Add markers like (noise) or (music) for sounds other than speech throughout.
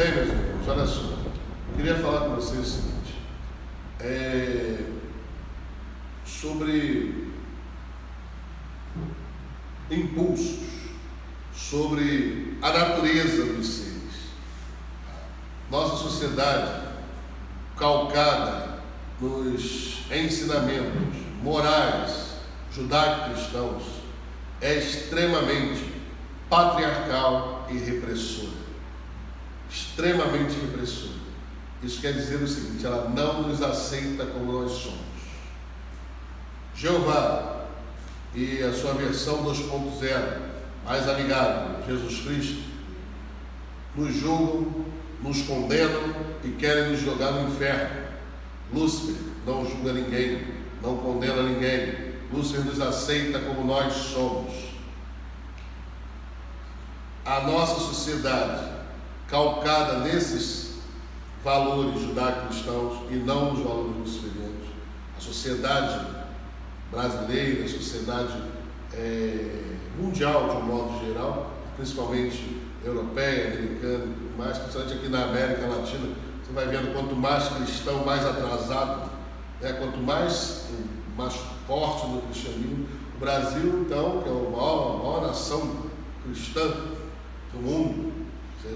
Bem, meus irmãos, olha só. Eu queria falar com vocês o seguinte. É, sobre impulsos, sobre a natureza dos seres. Nossa sociedade, calcada nos ensinamentos morais judaico-cristãos, é extremamente patriarcal e repressora. Extremamente repressora. Isso quer dizer o seguinte: ela não nos aceita como nós somos. Jeová e a sua versão 2.0, mais amigável, Jesus Cristo, nos julgam, nos condenam e querem nos jogar no inferno. Lúcifer não julga ninguém, não condena ninguém. Lúcifer nos aceita como nós somos. A nossa sociedade, calcada nesses valores judaico-cristãos e não nos valores luciferianos, a sociedade brasileira, a sociedade é, mundial de um modo geral, principalmente europeia, americana e tudo mais, principalmente aqui na América Latina, você vai vendo quanto mais cristão, mais atrasado, né? quanto mais, mais forte no cristianismo. O Brasil, então, que é a maior, a maior nação cristã do mundo,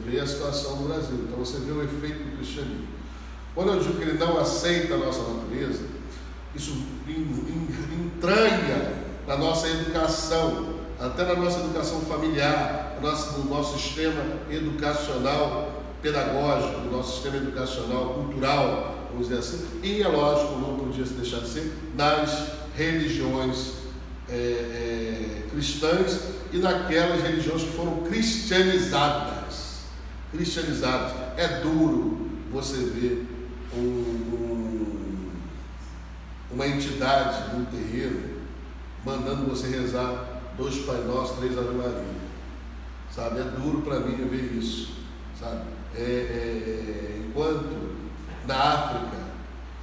vê a situação do Brasil, então você vê o efeito do cristianismo. Quando eu digo que ele não aceita a nossa natureza, isso entranha na nossa educação, até na nossa educação familiar, no nosso, no nosso sistema educacional pedagógico, no nosso sistema educacional cultural, vamos dizer assim, e é lógico, não podia se deixar de ser, nas religiões é, é, cristãs e naquelas religiões que foram cristianizadas. Cristianizadas. É duro você ver um, um, uma entidade num terreiro mandando você rezar dois Pai Nosso, três Ave Maria. Sabe? É duro para mim ver isso. Sabe? É, é, enquanto na África,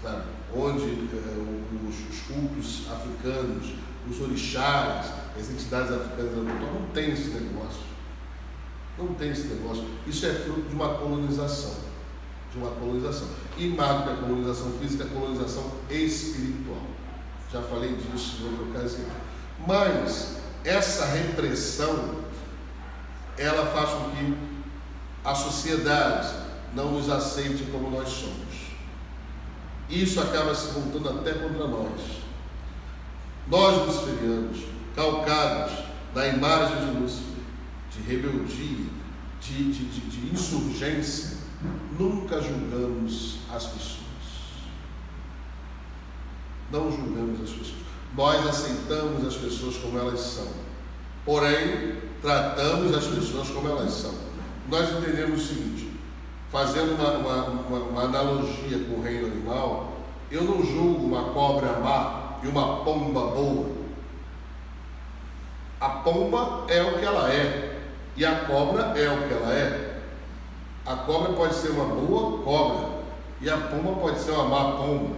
sabe? onde é, os, os, cultos africanos, os orixás, as entidades africanas não tem esse negócio. Não tem esse negócio. Isso é fruto de uma colonização. De uma colonização. E mais do que a colonização física, a colonização espiritual. Já falei disso em outra ocasião. Mas essa repressão, ela faz com que a sociedade não nos aceite como nós somos. Isso acaba se voltando até contra nós. Nós, luciferianos, calcados na imagem de Lúcifer, de rebeldia, de, de, de, de insurgência, nunca julgamos as pessoas. Não julgamos as pessoas. Nós aceitamos as pessoas como elas são. Porém, tratamos as pessoas como elas são. Nós entendemos o seguinte: fazendo uma, uma, uma, uma analogia com o reino animal, eu não julgo uma cobra má e uma pomba boa. A pomba é o que ela é e a cobra é o que ela é. A cobra pode ser uma boa cobra e a pomba pode ser uma má pomba.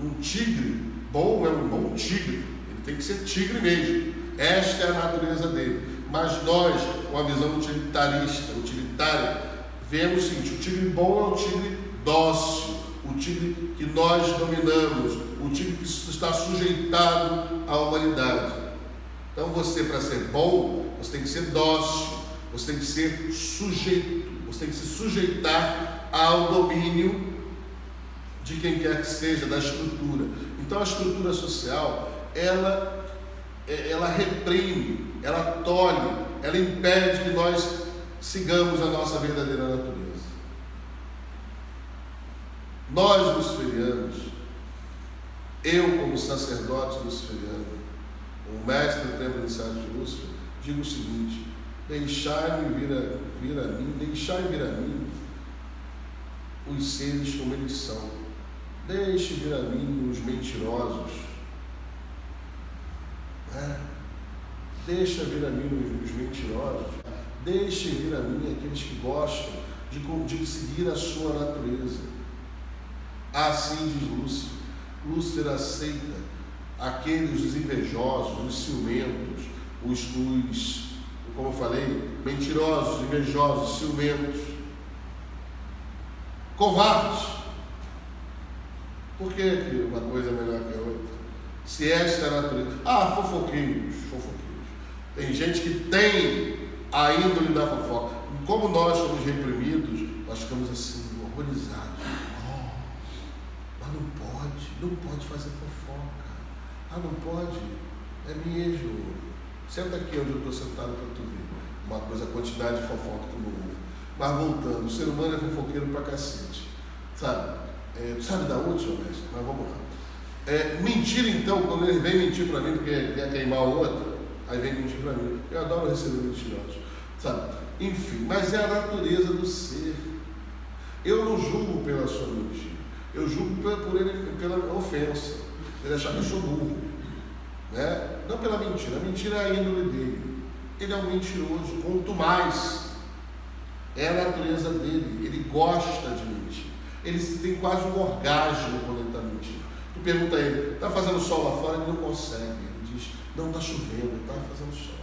Um tigre bom é um bom tigre, ele tem que ser tigre mesmo. Esta é a natureza dele. Mas nós, com a visão utilitarista, utilitária, vemos o seguinte: o tigre bom é o tigre dócil, o tigre que nós dominamos, o tigre que está sujeitado à humanidade. Então, você, para ser bom, você tem que ser dócil, você tem que ser sujeito, você tem que se sujeitar ao domínio de quem quer que seja, da estrutura. Então, a estrutura social, ela, ela reprime, ela tolhe, ela impede que nós sigamos a nossa verdadeira natureza. Nós, luciferianos, eu, como sacerdote luciferiano, o mestre do templo iniciado de Lúcifer, digo o seguinte: deixai-me vir a, vir a mim, deixai vir a mim os seres como eles são. Deixe vir a mim os mentirosos. Né? Deixa vir a mim os mentirosos Deixe vir a mim aqueles que gostam de, de seguir a sua natureza. Assim diz Lúcifer. Lúcifer aceita aqueles os invejosos, os ciumentos, os, os como eu falei, mentirosos, invejosos, ciumentos. Covardes. Por que, uma coisa é melhor que a outra? Se esta é a natureza. Ah, fofoquinhos, fofoquinhos. Tem gente que tem a índole da fofoca. Como nós somos reprimidos, nós ficamos assim, horrorizados. Oh, mas não pode, não pode fazer fofoca. Ah, não pode. É mesmo. Senta aqui onde eu estou sentado para tu ver. Uma coisa, a quantidade de fofoca que tu não ouve. Mas voltando, o ser humano é fofoqueiro pra cacete. Sabe? É, sabe da onde, senhor mestre? Mas vamos lá. É, mentira então, quando ele vem mentir para mim porque quer queimar o outro, aí vem mentir para mim. Eu adoro receber mentirosos. Sabe? Enfim, mas é a natureza do ser. Eu não julgo pela sua mentira. Eu julgo por ele, pela ofensa. Ele achar que eu sou burro. Né? Não pela mentira. A mentira é a índole dele. Ele é um mentiroso. Quanto mais é a natureza dele. Ele gosta de mentir. Ele tem quase um orgasmo quando ele está mentindo. Tu pergunta a ele, está fazendo sol lá fora? Ele não consegue. Ele diz, não, está chovendo, está fazendo sol.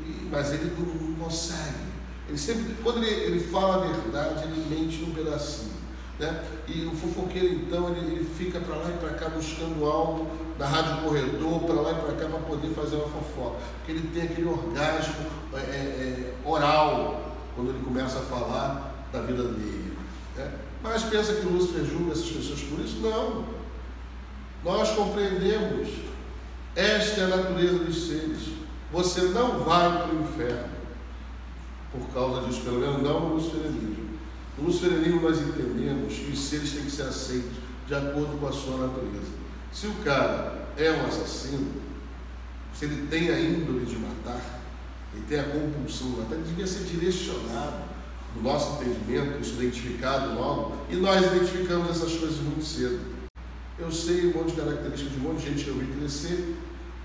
E, mas ele não, não, consegue. Ele sempre, quando ele, ele fala a verdade, ele mente num pedacinho. Né? E o fofoqueiro, então, ele, ele fica para lá e para cá buscando algo da rádio corredor, para lá e para cá, para poder fazer uma fofoca. Porque ele tem aquele orgasmo é, é, é oral quando ele começa a falar da vida dele. Né? Mas pensa que Lúcifer julga essas pessoas por isso? Não. Nós compreendemos. Esta é a natureza dos seres. Você não vai para o inferno por causa disso, pelo menos não no. No luciferianismo nós entendemos que os seres têm que ser aceitos de acordo com a sua natureza. Se o cara é um assassino, se ele tem a índole de matar, ele tem a compulsão de matar, ele devia ser direcionado no nosso entendimento, isso identificado logo, e nós identificamos essas coisas muito cedo. Eu sei um monte de características de um monte de gente que eu vi crescer,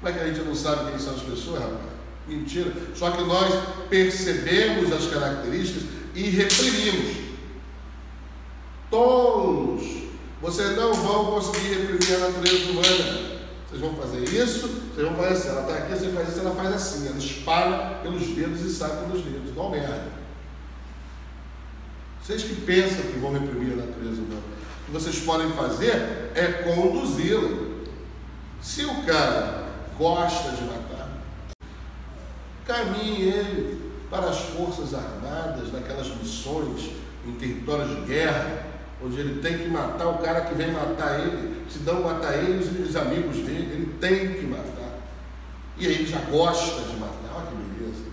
mas que a gente não sabe quem são as pessoas, rapaz. Mentira. Só que nós percebemos as características e reprimimos. Tolos. Vocês não vão conseguir reprimir a natureza humana. Vocês vão fazer isso, vocês vão fazer assim. Ela está aqui, você faz isso, ela faz assim. Ela espalha pelos dedos e sai pelos dedos. Igual merda. Vocês que pensam que vão reprimir a natureza humana, o que vocês podem fazer é conduzi-la. Se o cara gosta de matar, caminhe ele para as forças armadas, naquelas missões em territórios de guerra, onde ele tem que matar o cara que vem matar ele, se não matar ele, os, os amigos dele, ele tem que matar. E aí ele já gosta de matar. Olha que beleza.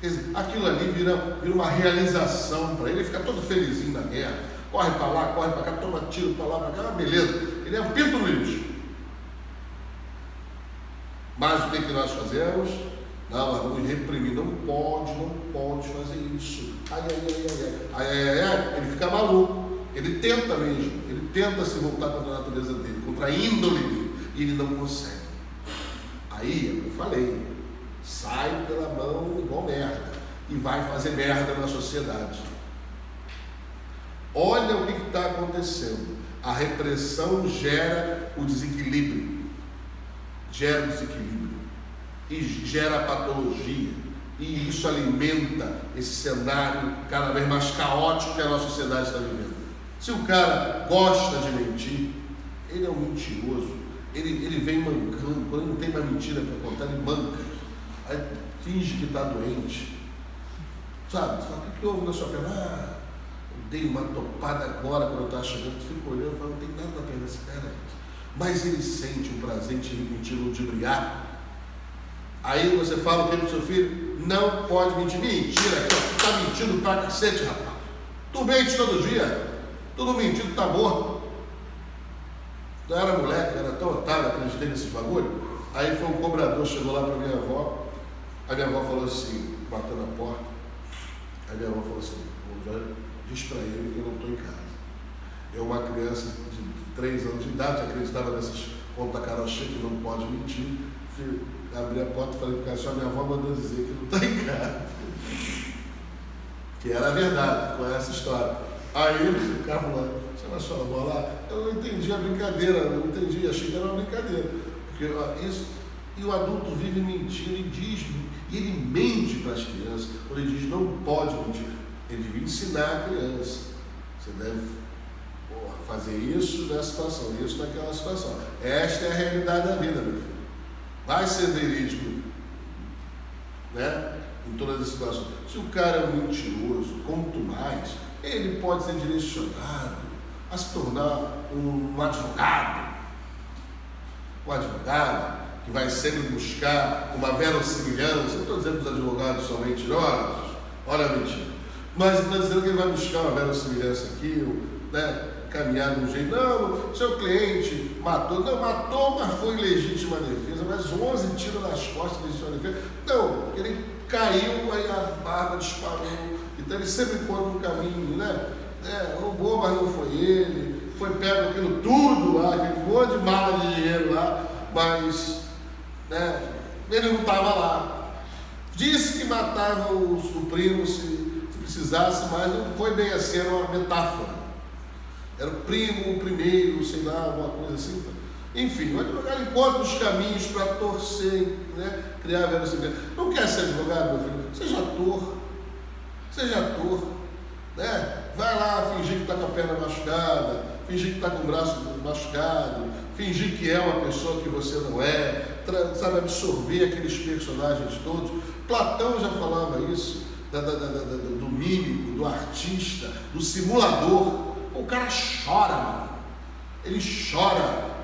Quer dizer, aquilo ali vira, vira uma realização para ele, ele fica todo felizinho na guerra, corre para lá, corre para cá, toma tiro para lá, para cá, ah, beleza. Ele é um pinto lixo. Mas o que, que nós fazemos? Não, nós vamos reprimir, não pode, não pode fazer isso. Ai, ai, ai, ai, ai, ai, ai, ai. ele fica maluco. Ele tenta mesmo, ele tenta se voltar contra a natureza dele, contra a índole dele, e ele não consegue. Aí, é eu falei, sai pela mão igual merda e vai fazer merda na sociedade. Olha o que está acontecendo. A repressão gera o desequilíbrio, gera o desequilíbrio e gera patologia. E isso alimenta esse cenário cada vez mais caótico que a nossa sociedade está vivendo. Se o cara gosta de mentir, ele é um mentiroso. Ele, ele vem mancando. Quando ele não tem mais mentira para contar, ele manca. Aí finge que está doente. Sabe? Fala, o que, que houve na sua perna? Ah, eu dei uma topada agora quando eu estava chegando. Tu fica olhando e fala, não tem nada na perna desse cara. Mas ele sente um prazer em te ludibriar. Aí você fala o que para o seu filho? Não pode mentir. Mentira, está mentindo pra cacete, rapaz. Tu mente todo dia. Tudo mentindo, está morto. Eu era moleque, era tão otário, acreditei nesses bagulho. Aí foi um cobrador, chegou lá para minha avó. A minha avó falou assim, batendo na porta. Aí minha avó falou assim, diz para ele que eu não estou em casa. Eu, uma criança de 3 anos de idade, acreditava nessas conta carochinha que não pode mentir. Fui, abri a porta e falei para o cara, minha avó mandou dizer que não está em casa. (laughs) Que era a verdade, com essa história. Aí o cara falou, chama a sua avó lá. Eu não entendi a brincadeira, não entendi, achei que era uma brincadeira. Porque isso, e o adulto vive mentindo e diz, e ele mente para as crianças, quando ele diz não pode mentir. Ele devia ensinar a criança. Você deve porra, fazer isso nessa situação, isso naquela situação. Esta é a realidade da vida, meu filho. Vai ser verídico, né? Em todas as situações. Se o cara é mentiroso, quanto mais, ele pode ser direcionado a se tornar um, advogado. Um advogado que vai sempre buscar uma verossimilhança. Não estou dizendo que os advogados são mentirosos, olha a mentira. Mas estou dizendo que ele vai buscar uma verossimilhança aqui, né? caminhar de um jeito. Não, seu cliente matou. Não, matou, mas foi legítima defesa. Mas 11 tiros nas costas legítima defesa. Não, ele caiu, aí a barba disparou. Então ele sempre encontra um caminho, né? É, roubou, mas não foi ele. Foi pego aquilo tudo lá, aquele monte de mala de dinheiro lá, mas né, ele não estava lá. Disse que matava o, o primo se, se precisasse, mas não foi bem assim, era uma metáfora. Era o primo, o primeiro, sei lá, alguma coisa assim. Enfim, o advogado encontra os caminhos para torcer, né? criar verosimilhança. Não quer ser advogado, meu filho? Seja ator. Seja ator. Né? Vai lá fingir que está com a perna machucada, fingir que está com o braço machucado, fingir que é uma pessoa que você não é, sabe, absorver aqueles personagens todos. Platão já falava isso, da, da, da, do mímico, do artista, do simulador. O cara chora, mano. Ele chora.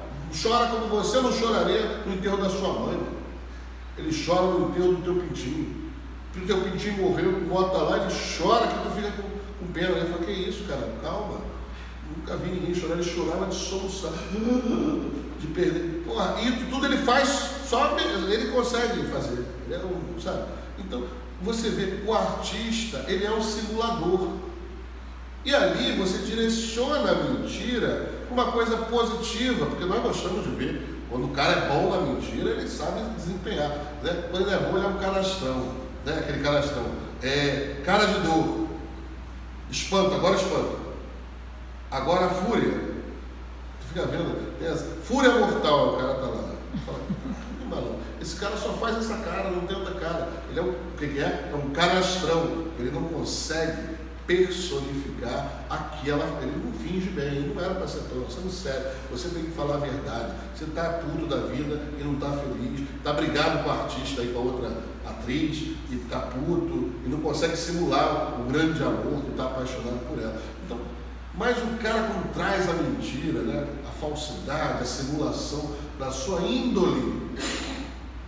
Chora como você não choraria no enterro da sua mãe. Ele chora no enterro do teu pintinho. O teu pintinho morreu, tu bota lá, ele chora que tu fica com, com pena. Ele fala, que isso, cara? Calma. Nunca vi ninguém chorar, ele chorava de soluçar, de perder. Porra, e tudo ele faz, só ele consegue fazer. Ele é um, sabe? Então, você vê, o artista, ele é um simulador. E ali você direciona a mentira uma coisa positiva, porque nós gostamos de ver. Quando o cara é bom na mentira, ele sabe desempenhar. Né? Quando ele é bom, ele é um canastrão. Né? Aquele canastrão. É, cara de dor. Espanto, agora espanto. Agora fúria. Tu fica vendo, essa, fúria mortal, o cara tá lá. Fala, esse cara só faz essa cara, não tem outra cara. Ele é um, o que, é? É um canastrão. Ele não consegue personificar aquela. Ele não finge bem, ele não era para ser tão. Você não sério, você tem que falar a verdade. Você está puto da vida e não está feliz, está brigado com a artista e com a outra atriz e está puto e não consegue simular o grande amor que está apaixonado por ela. Então, mas o cara quando traz a mentira, né, a falsidade, a simulação da sua índole,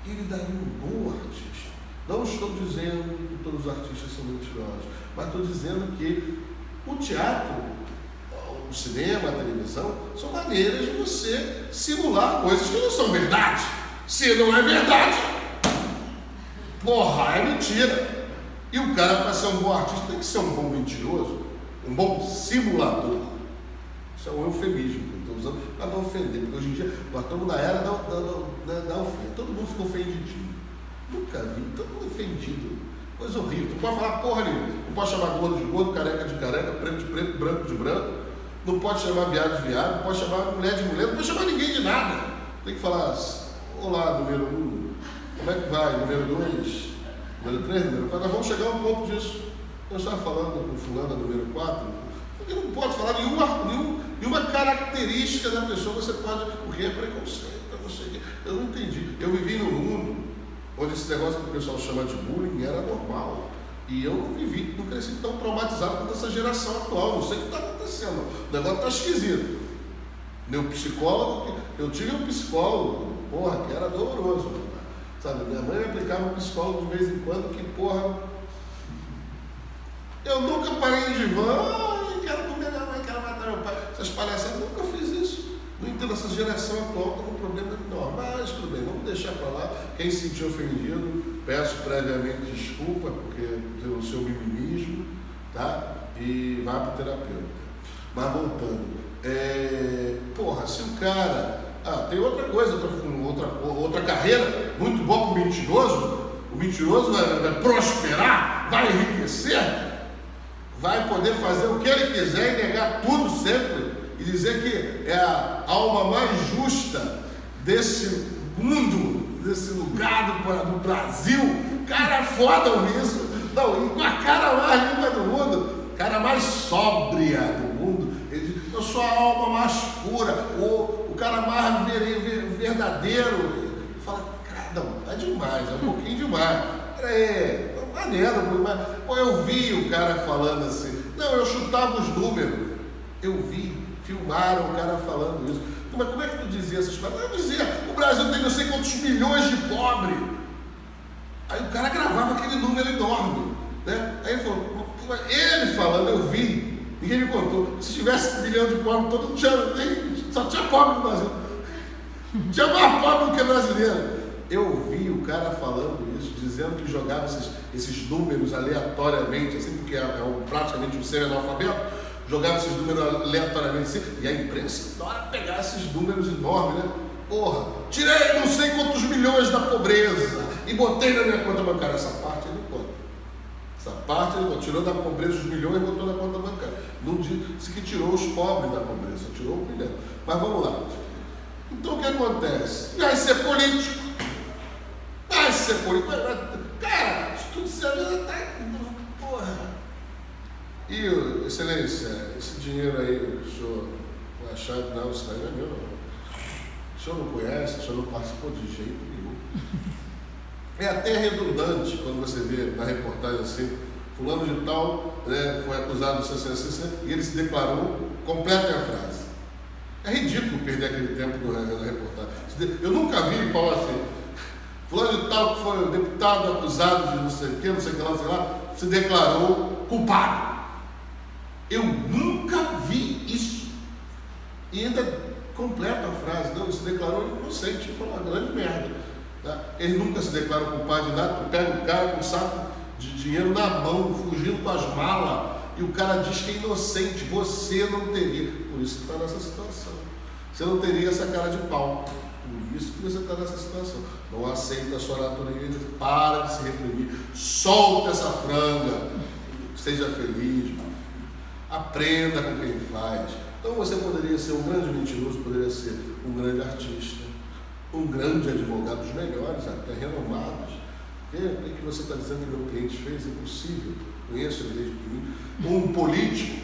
ele daria um bom artista. Não estou dizendo que todos os artistas são mentirosos, mas estou dizendo que o teatro, o cinema, a televisão, são maneiras de você simular coisas que não são verdade. Se não é verdade, porra, é mentira. E o cara, para ser um bom artista, tem que ser um bom mentiroso um bom simulador. Isso é um eufemismo que eu estou usando para não ofender, porque hoje em dia nós estamos na era da, da, da, da. Todo mundo ficou ofendidinho. Nunca vi, todo mundo ofendido. Coisa horrível. Tu pode falar porra nenhuma. Não pode chamar gordo de gordo, careca de careca, preto de preto, branco de branco. Não pode chamar viado de viado, não pode chamar mulher de mulher, não pode chamar ninguém de nada. Tem que falar, olá, número um, como é que vai? Número dois, número três, número quatro. Nós vamos chegar a um ponto disso. Eu estava falando com fulano número 4, porque não pode falar nenhuma, nenhuma característica da pessoa, você pode, porque é preconceito, não sei Eu não entendi. Eu vivi num mundo onde esse negócio que o pessoal chama de bullying era normal. E eu não vivi, não cresci tão traumatizado quanto essa geração atual. Não sei o que está acontecendo. O negócio está esquisito. Meu psicólogo, eu tive um psicólogo, porra, que era doloroso. Sabe, minha mãe aplicava um psicólogo de vez em quando que, porra, eu nunca parei em divã, ai, quero comer minha mãe, quero matar meu pai. Essas palhaçadas, nunca fiz isso. No entanto, essa geração atual está com um problema enorme. Mas tudo bem, vamos deixar para lá. Quem se sentiu ofendido, peço previamente desculpa, porque pelo seu mimimismo, tá? E vá para o terapeuta. Mas voltando, é, porra, se o cara. Ah, tem outra coisa, outra, outra, outra carreira muito boa para o mentiroso. O mentiroso vai, vai prosperar, vai enriquecer vai poder fazer o que ele quiser e negar tudo sempre e dizer que é a alma mais justa desse mundo, desse lugar do, do Brasil. Cara foda ouvir isso. Não, com a cara mais limpa do mundo, cara mais sóbria do mundo a sua alma mais pura, o, o cara mais ver, ver, verdadeiro. Fala, cara, não, é demais, é um pouquinho demais. É, maneiro, mas pô, eu vi o cara falando assim. Não, eu chutava os números. Eu vi, filmaram o cara falando isso. Mas como é que tu dizia essas coisas? Eu dizia, o Brasil tem não sei quantos milhões de pobres. Aí o cara gravava aquele número enorme. Né? Aí ele falou, ele falando, eu vi, ninguém me contou. Se tivesse um milhão de pobres, todo mundo tinha, nem, só tinha pobre no Brasil. Tinha mais pobre do que brasileiro. Eu vi o cara falando isso, dizendo que jogava esses, esses números aleatoriamente, assim, porque é, é um, praticamente um semi-analfabeto, jogava esses números aleatoriamente assim, e a imprensa adora pegar esses números enormes, né? Porra, tirei não sei quantos milhões da pobreza e botei na minha conta bancária. Essa parte ele. Essa parte ele tirou da pobreza os milhões e botou na conta bancária. Não disse que tirou os pobres da pobreza, tirou o milhão. Mas vamos lá. Então o que acontece? Vai ser político. Vai ser político. Cara, tudo serve até. Porra. E, excelência, esse dinheiro aí, o senhor que não, isso daí é meu, não. O senhor não conhece, o senhor não participou de jeito nenhum. É até redundante quando você vê na reportagem assim, fulano de tal né, foi acusado de ser assim, e ele se declarou, completa a frase. É ridículo perder aquele tempo na, reportagem. Eu nunca vi Paulo assim, fulano de tal que foi deputado acusado de não sei o que, não sei o que lá, sei lá, se declarou culpado. Eu nunca vi isso. E ainda completa a frase, não, ele se declarou inocente, foi uma grande merda. Tá? Ele nunca se declarou culpado de nada, pega o cara com um saco dinheiro na mão, fugindo com as malas, e o cara diz que é inocente, você não teria. Por isso que está nessa situação. Você não teria essa cara de pau. Por isso que você está nessa situação. Não aceita a sua natureza, para de se reprimir, solta essa franga, seja feliz, meu filho. Aprenda com quem faz. Então você poderia ser um grande mentiroso, poderia ser um grande artista, um grande advogado, dos melhores, até renomados. O que, você está dizendo que meu cliente fez? Impossível. Conheço ele desde pequenininho. Um político,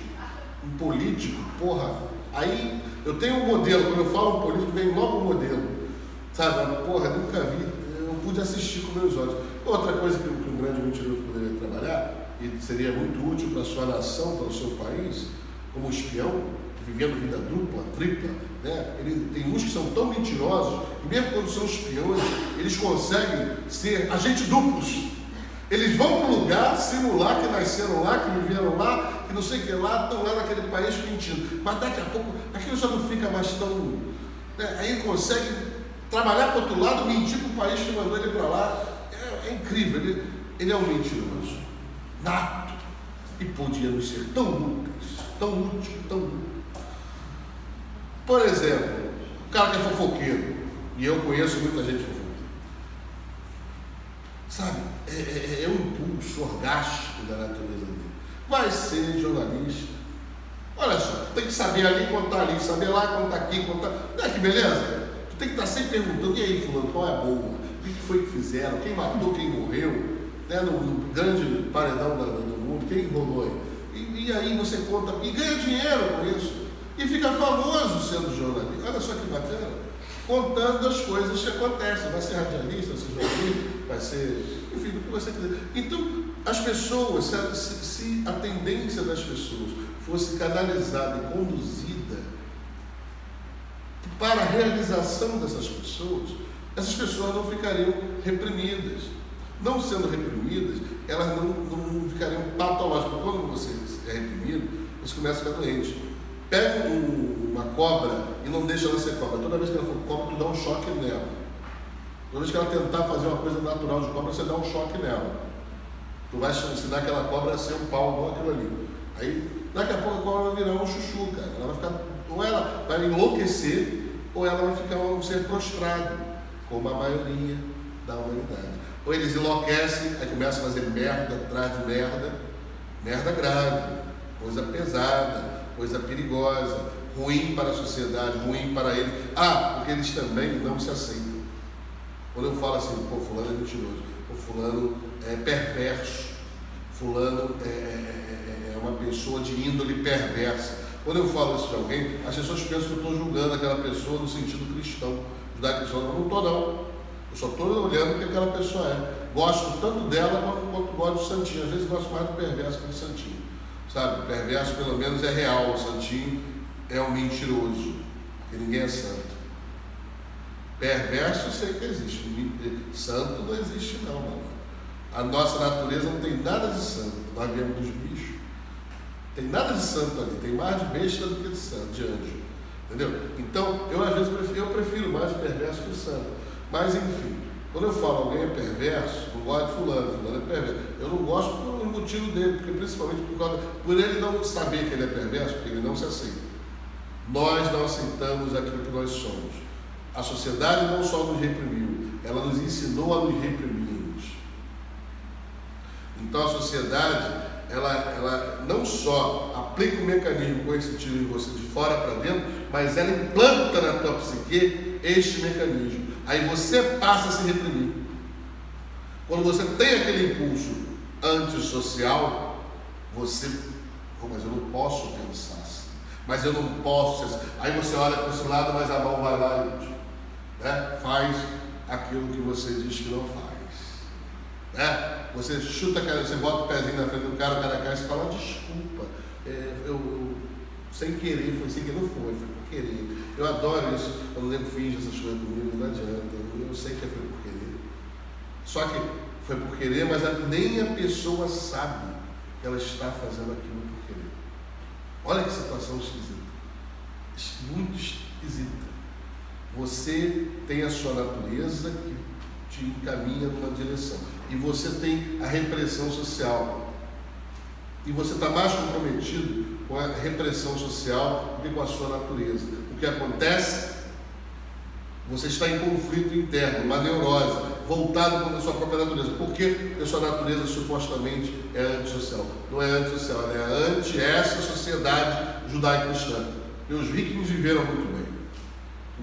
um político, porra. Aí eu tenho um modelo, quando eu falo um político, vem logo um modelo. Sabe? Porra, nunca vi, eu pude assistir com meus olhos. Outra coisa que, que um grande mentiroso poderia trabalhar, e seria muito útil para a sua nação, para o seu país, como espião, vivendo vida dupla, tripla, né? Ele, tem uns que são tão mentirosos, que mesmo quando são espiões, eles conseguem ser agentes duplos. Eles vão para o lugar, simular que nasceram lá, que viveram lá, que não sei o que lá, estão lá naquele país mentindo. Mas daqui a pouco, aquilo já não fica mais tão. Né? Aí consegue trabalhar para outro lado, mentir para o país que mandou ele para lá. É, é incrível, ele, ele é um mentiroso, nato. E podia ser tão úteis, tão útil, tão útil. Por exemplo, o cara que é fofoqueiro, e eu conheço muita gente fofoqueira. Sabe, é, é, é um impulso orgástico da natureza dele. Vai ser jornalista. Olha só, tem que saber ali contar ali, saber lá contar aqui, contar. Não é que beleza? Tu tem que estar sempre perguntando, e aí, fulano, qual é a boa? O que foi que fizeram? Quem matou, quem morreu? Né, no, no grande paredão do mundo, quem rolou aí? E, e aí você conta, e ganha dinheiro com isso e fica famoso sendo jornalista. Olha só que bacana. Contando as coisas que acontecem. Vai ser radialista, vai ser jornalista, vai ser. Enfim, do que você quiser. Então, as pessoas, se, se a tendência das pessoas fosse canalizada e conduzida para a realização dessas pessoas, essas pessoas não ficariam reprimidas. Não sendo reprimidas, elas não, não ficariam patológicas. Quando você é reprimido, você começa a ficar doente. Pega um, uma cobra e não deixa ela ser cobra. Toda vez que ela for cobra, tu dá um choque nela. Toda vez que ela tentar fazer uma coisa natural de cobra, você dá um choque nela. Tu vai ensinar aquela cobra a ser um pau igual aquilo ali. Aí, daqui a pouco a cobra vai virar um chuchu, cara. Ela vai ficar, ou ela vai enlouquecer, ou ela vai ficar um ser prostrado, como a maioria da humanidade. Ou eles enlouquecem, aí começam a fazer merda atrás de merda, merda grave, coisa pesada coisa perigosa, ruim para a sociedade, ruim para ele. Ah, porque eles também não se aceitam. Quando eu falo assim, pô, fulano é mentiroso, o fulano é perverso, fulano é, é, é, é, uma pessoa de índole perversa. Quando eu falo isso de alguém, as pessoas pensam que eu estou julgando aquela pessoa no sentido cristão, judaico-cristão. Eu não estou, não. Eu só estou olhando o que aquela pessoa é. Gosto tanto dela quanto, quanto gosto do santinho. Às vezes gosto mais do perverso que do santinho. Sabe? O perverso pelo menos é real, o santinho é um mentiroso, porque ninguém é santo. Perverso eu sei que existe, santo não existe não, mano. A nossa natureza não tem nada de santo. Nós viemos dos bichos. Tem nada de santo ali, tem mais de besta do que de santo, de anjo. Entendeu? Então, eu às vezes prefiro, eu prefiro mais perverso que santo. Mas enfim, quando eu falo alguém é perverso, não gosto de fulano, fulano é perverso. Eu não gosto motivo dele, porque principalmente por, causa, por ele não saber que ele é perverso, porque ele não se aceita. Nós não aceitamos aquilo que nós somos. A sociedade não só nos reprimiu, ela nos ensinou a nos reprimirmos. Então a sociedade, ela, ela não só aplica o mecanismo coercitivo em você de fora para dentro, mas ela implanta na tua psique este mecanismo. Aí você passa a se reprimir. Quando você tem aquele impulso antissocial, você, oh, mas eu não posso pensar assim, mas eu não posso. Aí você olha para esse lado, mas a mão vai lá e né? faz aquilo que você diz que não faz. Né? Você chuta, você bota o pezinho na frente do cara, o cara cai e fala, desculpa, é, eu, eu, sem querer, foi sem querer, não foi, foi por querer. Eu adoro isso, quando o nego finge essas coisas comigo, não adianta, eu sei que foi por querer. Só que foi por querer, mas nem a pessoa sabe que ela está fazendo aquilo por querer. Olha que situação esquisita. Muito esquisita. Você tem a sua natureza que te encaminha numa direção. E você tem a repressão social. E você está mais comprometido com a repressão social do que com a sua natureza. O que acontece? Você está em conflito interno, uma neurose, voltado contra a sua própria natureza. Porque a sua natureza supostamente é antissocial. Não é antissocial, ela é anti essa sociedade judaico-cristã. E os vikings viveram muito bem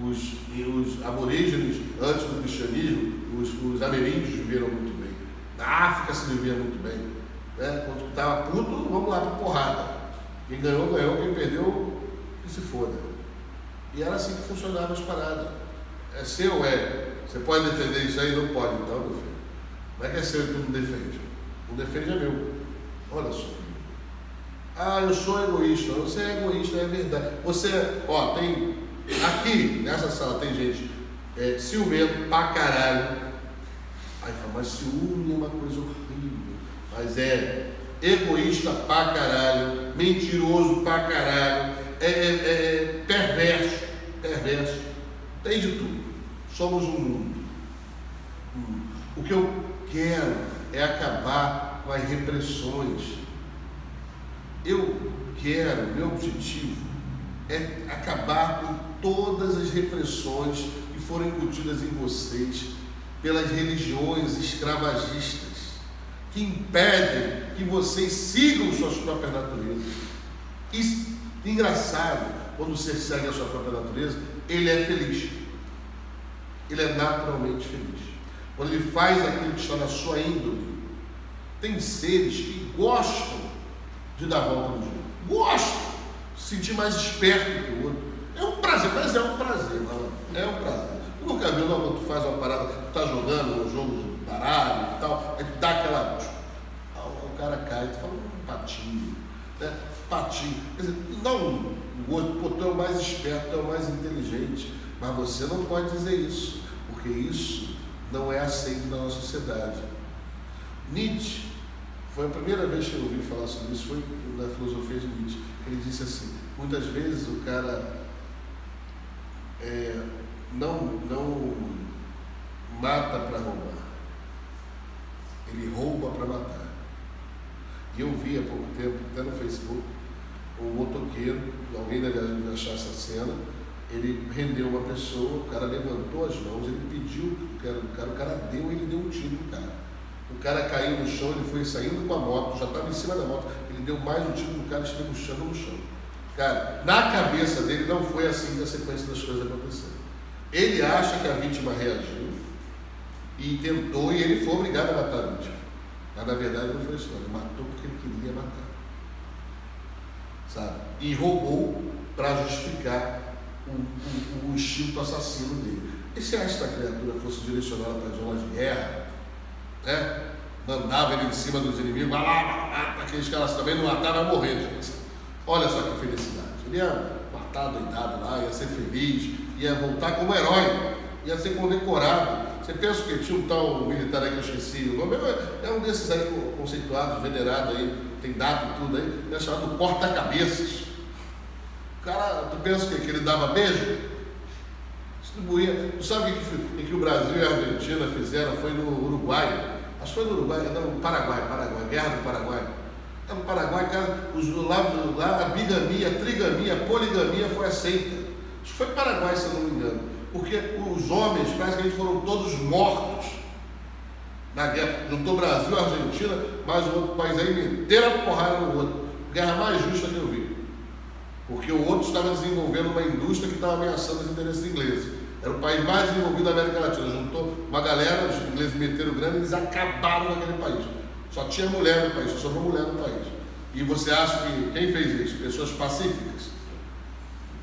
os, os aborígenes, antes do cristianismo, os, os ameríndios viveram muito bem. Na África se vivia muito bem. Né? Quando estava puto, vamos lá porrada. Quem ganhou, ganhou, quem perdeu, que se foda. E era assim que funcionava as paradas. É seu, é. Você pode defender isso aí? Não pode, então, meu filho. Não é que é seu e tu não defende. Não defende é meu. Olha só. Ah, eu sou egoísta. Você é egoísta, é verdade. Você, ó, tem Aqui, nessa sala, tem gente é, ciumento pra caralho. Aí fala, mas ciúme é uma coisa horrível. Mas é egoísta pra caralho, mentiroso pra caralho, é, é, é perverso, perverso. Tem de tudo. Somos um mundo. O que eu quero é acabar com as repressões. Eu quero, meu objetivo é acabar com todas as repressões que foram incutidas em vocês pelas religiões escravagistas, que impedem que vocês sigam suas próprias naturezas. E, engraçado, quando você segue a sua própria natureza, ele é feliz. Ele é naturalmente feliz. Quando ele faz aquilo que está na sua índole, tem seres que gostam de dar volta no jogo. Gostam se sentir mais esperto que o outro. É um prazer, mas é um prazer, mano. É um prazer. Tu nunca viu, não, quando tu faz uma parada, tu tá jogando um jogo de baralho e tal, aí tu dá aquela. O cara cai, tu fala um patinho, né? Patinho. Quer dizer, não o outro, pô, tu é o mais esperto, tu é o mais inteligente, mas você não pode dizer isso, porque isso não é aceito na nossa sociedade. Nietzsche, foi a primeira vez que eu ouvi falar sobre isso, foi na filosofia de Nietzsche. Ele disse assim: muitas vezes o cara é, não, não mata para roubar, ele rouba para matar. E eu vi há pouco tempo, até no Facebook, um motoqueiro, alguém deve achar essa cena, ele rendeu uma pessoa, o cara levantou as mãos, ele pediu o cara, o cara, o cara deu, ele deu um tiro no cara. O cara caiu no chão, ele foi saindo com a moto, já estava em cima da moto, ele deu mais um tiro no cara, chão no chão. Cara, na cabeça dele não foi assim que a sequência das coisas aconteceu. Ele acha que a vítima reagiu e tentou, e ele foi obrigado a matar a vítima. Mas na verdade não foi isso. Ele matou porque ele queria matar. sabe? E roubou para justificar o, o, o, instinto assassino dele. E se esta criatura fosse direcionada para as zonas de guerra, né? mandava ele em cima dos inimigos, vai lá, mata aqueles caras também não mataram, vai morrer. Gente. Olha só que felicidade. Ele ia matar doidado lá, ia ser feliz, ia voltar como herói, ia ser condecorado. Você pensa que tinha um tal militar aí que eu esqueci o nome, é um desses aí conceituados, venerado aí, tem dado tudo aí, é chamado corta-cabeças. Cara, tu pensa que, que ele dava beijo? Distribuía. Tu sabe o que, que, o Brasil e a Argentina fizeram? Foi no Uruguai. Acho que foi no Uruguai, não, no Paraguai, Paraguai, Guerra do Paraguai. É no Paraguai, cara, os, lá, lá a bigamia, a trigamia, a poligamia foi aceita. Acho que foi Paraguai, se eu não me engano porque os homens praticamente foram todos mortos na guerra. Juntou Brasil, Argentina, mais um outro país aí, meteram a porrada no outro. Guerra mais justa que eu vi. Porque o outro estava desenvolvendo uma indústria que estava ameaçando os interesses ingleses. Era o país mais desenvolvido da América Latina. Juntou uma galera, os ingleses meteram grana e eles acabaram naquele país. Só tinha mulher no país, só sobrou mulher no país. E você acha que quem fez isso? Pessoas pacíficas.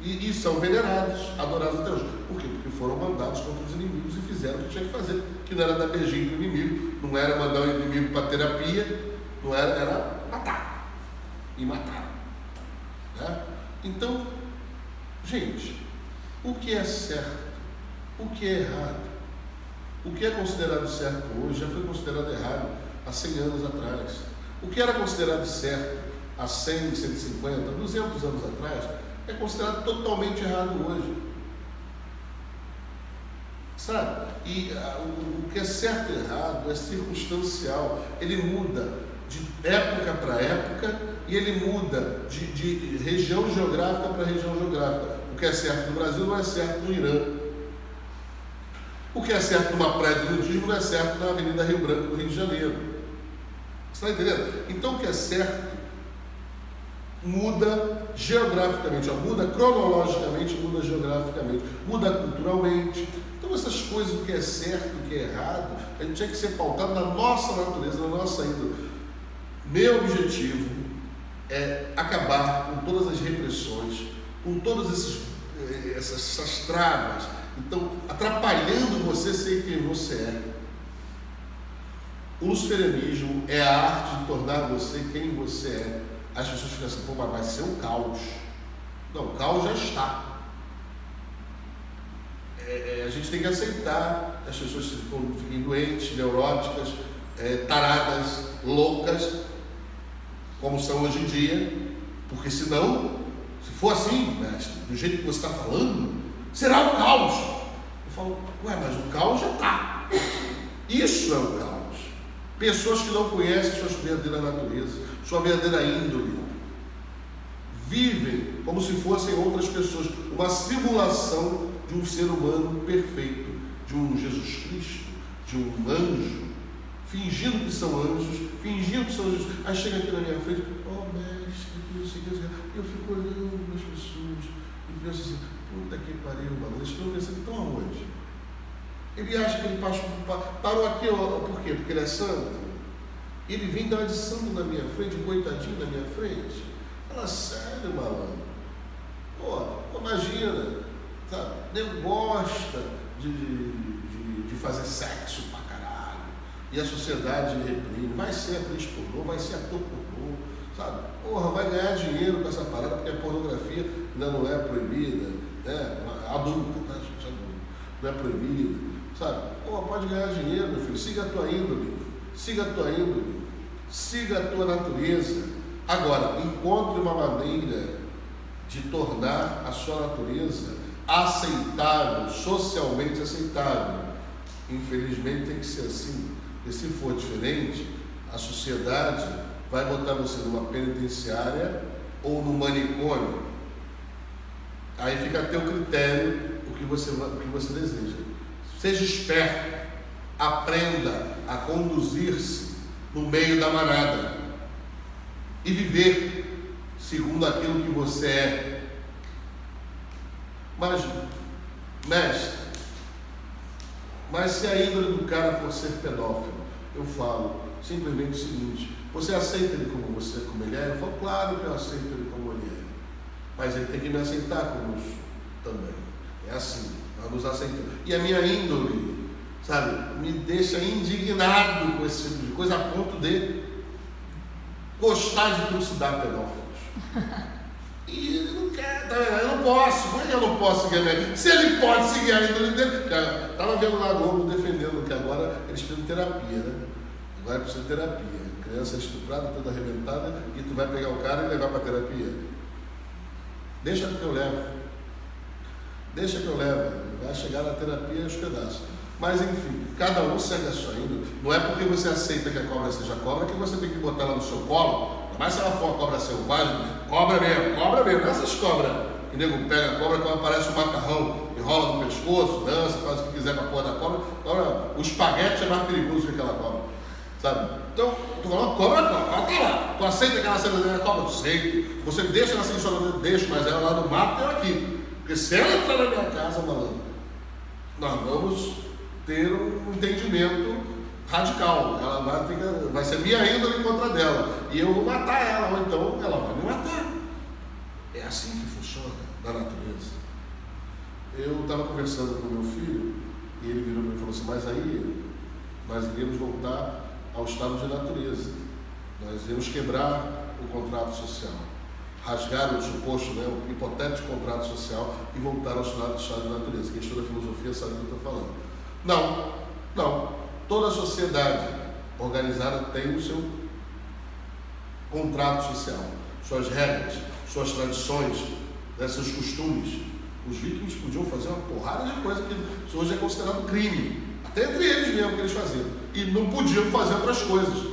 E, e, são venerados, adorados até hoje. Por quê? Porque foram mandados contra os inimigos e fizeram o que tinha que fazer, que não era dar beijinho para o inimigo, não era mandar o inimigo para terapia, não era, era matar. E mataram. Então, gente, o que é certo? O que é errado? O que é considerado certo hoje já foi considerado errado há 100 anos atrás. O que era considerado certo há 100, 150, 200 anos atrás é considerado totalmente errado hoje. Sabe? E uh, o, o, que é certo e errado é circunstancial. Ele muda época para época e ele muda de, de região geográfica para região geográfica. O que é certo no Brasil não é certo no Irã. O que é certo numa praia de nudismo não é certo na Avenida Rio Branco do Rio de Janeiro. Você está entendendo? Então o que é certo muda geograficamente, ó, muda cronologicamente, muda geograficamente, muda culturalmente. Então essas coisas, o que é certo, o que é errado, a gente tinha que ser pautado na nossa natureza, na nossa índole. Meu objetivo é acabar com todas as repressões, com todas esses, eh, essas, essas travas, então atrapalhando você ser quem você é. O luciferianismo é a arte de tornar você quem você é as pessoas ficam assim, pô, mas vai ser um caos. Não, o caos já está. É, é, a gente tem que aceitar as pessoas fiquem doentes, neuróticas, é, taradas, loucas, como são hoje em dia, porque senão, se for assim, mestre, do jeito que você está falando, será um caos. Eu falo, ué, mas o caos já está. Isso é o caos. Pessoas que não conhecem suas verdadeiras naturezas sua verdadeira índole. Vivem como se fossem outras pessoas, uma simulação de um ser humano perfeito, de um Jesus Cristo, de um anjo, fingindo que são anjos, fingindo que são anjos. Aí chega aqui na minha frente, oh mestre, que não sei o eu fico olhando as pessoas e penso assim, puta que pariu, mano, eles estão pensando que estão aonde? Ele acha que ele passou, parou aqui, ó, por quê? Porque ele é santo? Ele vem dar de santo na minha frente, coitadinho na minha frente. Fala, sério, malandro. Pô, imagina, sabe? Nem gosta de, de, de, fazer sexo. E a sociedade reprime. Vai ser atriz pornô, vai ser ator pornô, sabe? Porra, vai ganhar dinheiro com essa parada, porque a pornografia ainda não é proibida, né? Adulta, tá, gente? Adulta. Não é proibida, sabe? Porra, pode ganhar dinheiro, meu filho. Siga a tua índole siga a tua índole, siga a tua natureza. Agora, encontre uma maneira de tornar a sua natureza aceitável, socialmente aceitável. Infelizmente tem que ser assim, porque se for diferente, a sociedade vai botar você numa penitenciária ou no manicômio. Aí fica a teu critério o que você, o que você deseja. Seja esperto aprenda a conduzir-se no meio da manada e viver segundo aquilo que você é. Mas, mestre, mas se a índole do cara for ser pedófilo, eu falo simplesmente o seguinte: você aceita ele como você, como ele é? Eu falo, claro que eu aceito ele como ele é. Mas ele tem que me aceitar como eu sou também. É assim, nós nos aceitamos. E a minha índole, sabe, me deixa indignado com esse tipo de coisa a ponto de gostar de trucidar pedófilos. (laughs) E ele não quer, tá eu não posso, é que eu não posso seguir a minha Se ele pode seguir a índole dele, cara, estava vendo lá Globo defendendo que agora eles precisam terapia, né? Agora precisa terapia. Criança estuprada, toda arrebentada, e tu vai pegar o cara e levar para terapia. Deixa que eu levo. Deixa que eu levo. Vai chegar na terapia aos pedaços. Mas enfim, cada um segue a sua índole. Não é porque você aceita que a cobra seja cobra que você tem que botar ela no seu colo. Mas se ela for uma cobra selvagem, cobra mesmo, cobra mesmo. Essas cobras que nego pega a cobra quando aparece um macarrão, enrola no pescoço, dança, faz o que quiser com a cor da cobra. Agora, o espaguete é mais perigoso que aquela cobra. Sabe? Então, tu falando, cobra, cobra, tá lá. Tu aceita aquela da cobra? Aceito. Você deixa ela sem assim, deixa, mas ela lá no mato e eu aqui. Porque se ela entrar na minha casa, malandro, nós vamos ter um entendimento radical. Ela vai, vai ser minha índole contra dela. E eu vou matar ela, ou então ela vai me matar. É assim que funciona na natureza. Eu estava conversando com meu filho e ele virou para mim e falou assim, mas aí nós iremos voltar ao estado de natureza. Nós iremos quebrar o contrato social, rasgar o suposto, né, o hipotético contrato social e voltar ao estado, estado de natureza. Quem estuda filosofia sabe o que eu estou falando. Não, não. Toda sociedade organizada tem o seu contrato social, suas regras, suas tradições, seus costumes. Os vikings podiam fazer uma porrada de coisa que hoje é considerado crime, até entre eles mesmo que eles faziam. E não podiam fazer outras coisas,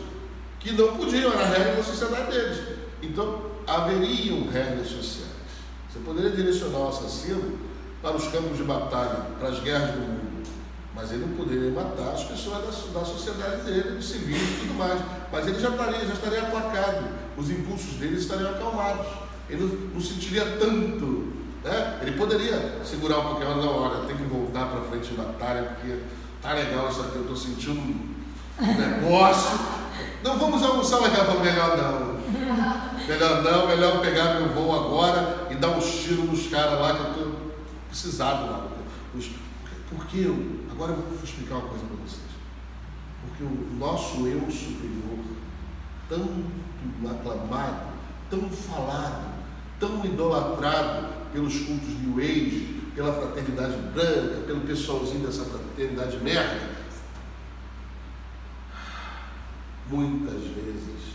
que não podiam, era a regra da sociedade deles. Então, haveriam regras sociais. Você poderia direcionar o assassino para os campos de batalha, para as guerras do mundo mas ele não poderia matar as pessoas da, da sociedade dele, os civis e tudo mais. Mas ele já estaria, já estaria aplacado, os impulsos dele estariam acalmados. Ele não, não sentiria tanto. Né? Ele poderia segurar um pouquinho, não, olha, tem que voltar para frente de batalha, porque tá legal isso aqui, eu estou sentindo um negócio. Não vamos almoçar mas melhor não. Melhor não, melhor pegar meu voo agora e dar um tiro nos caras lá que eu estou precisado lá. Porque eu Agora eu vou explicar uma coisa para vocês. Porque o nosso eu superior, tanto aclamado, tão falado, tão idolatrado pelos cultos New Age, pela fraternidade branca, pelo pessoalzinho dessa fraternidade merda, muitas vezes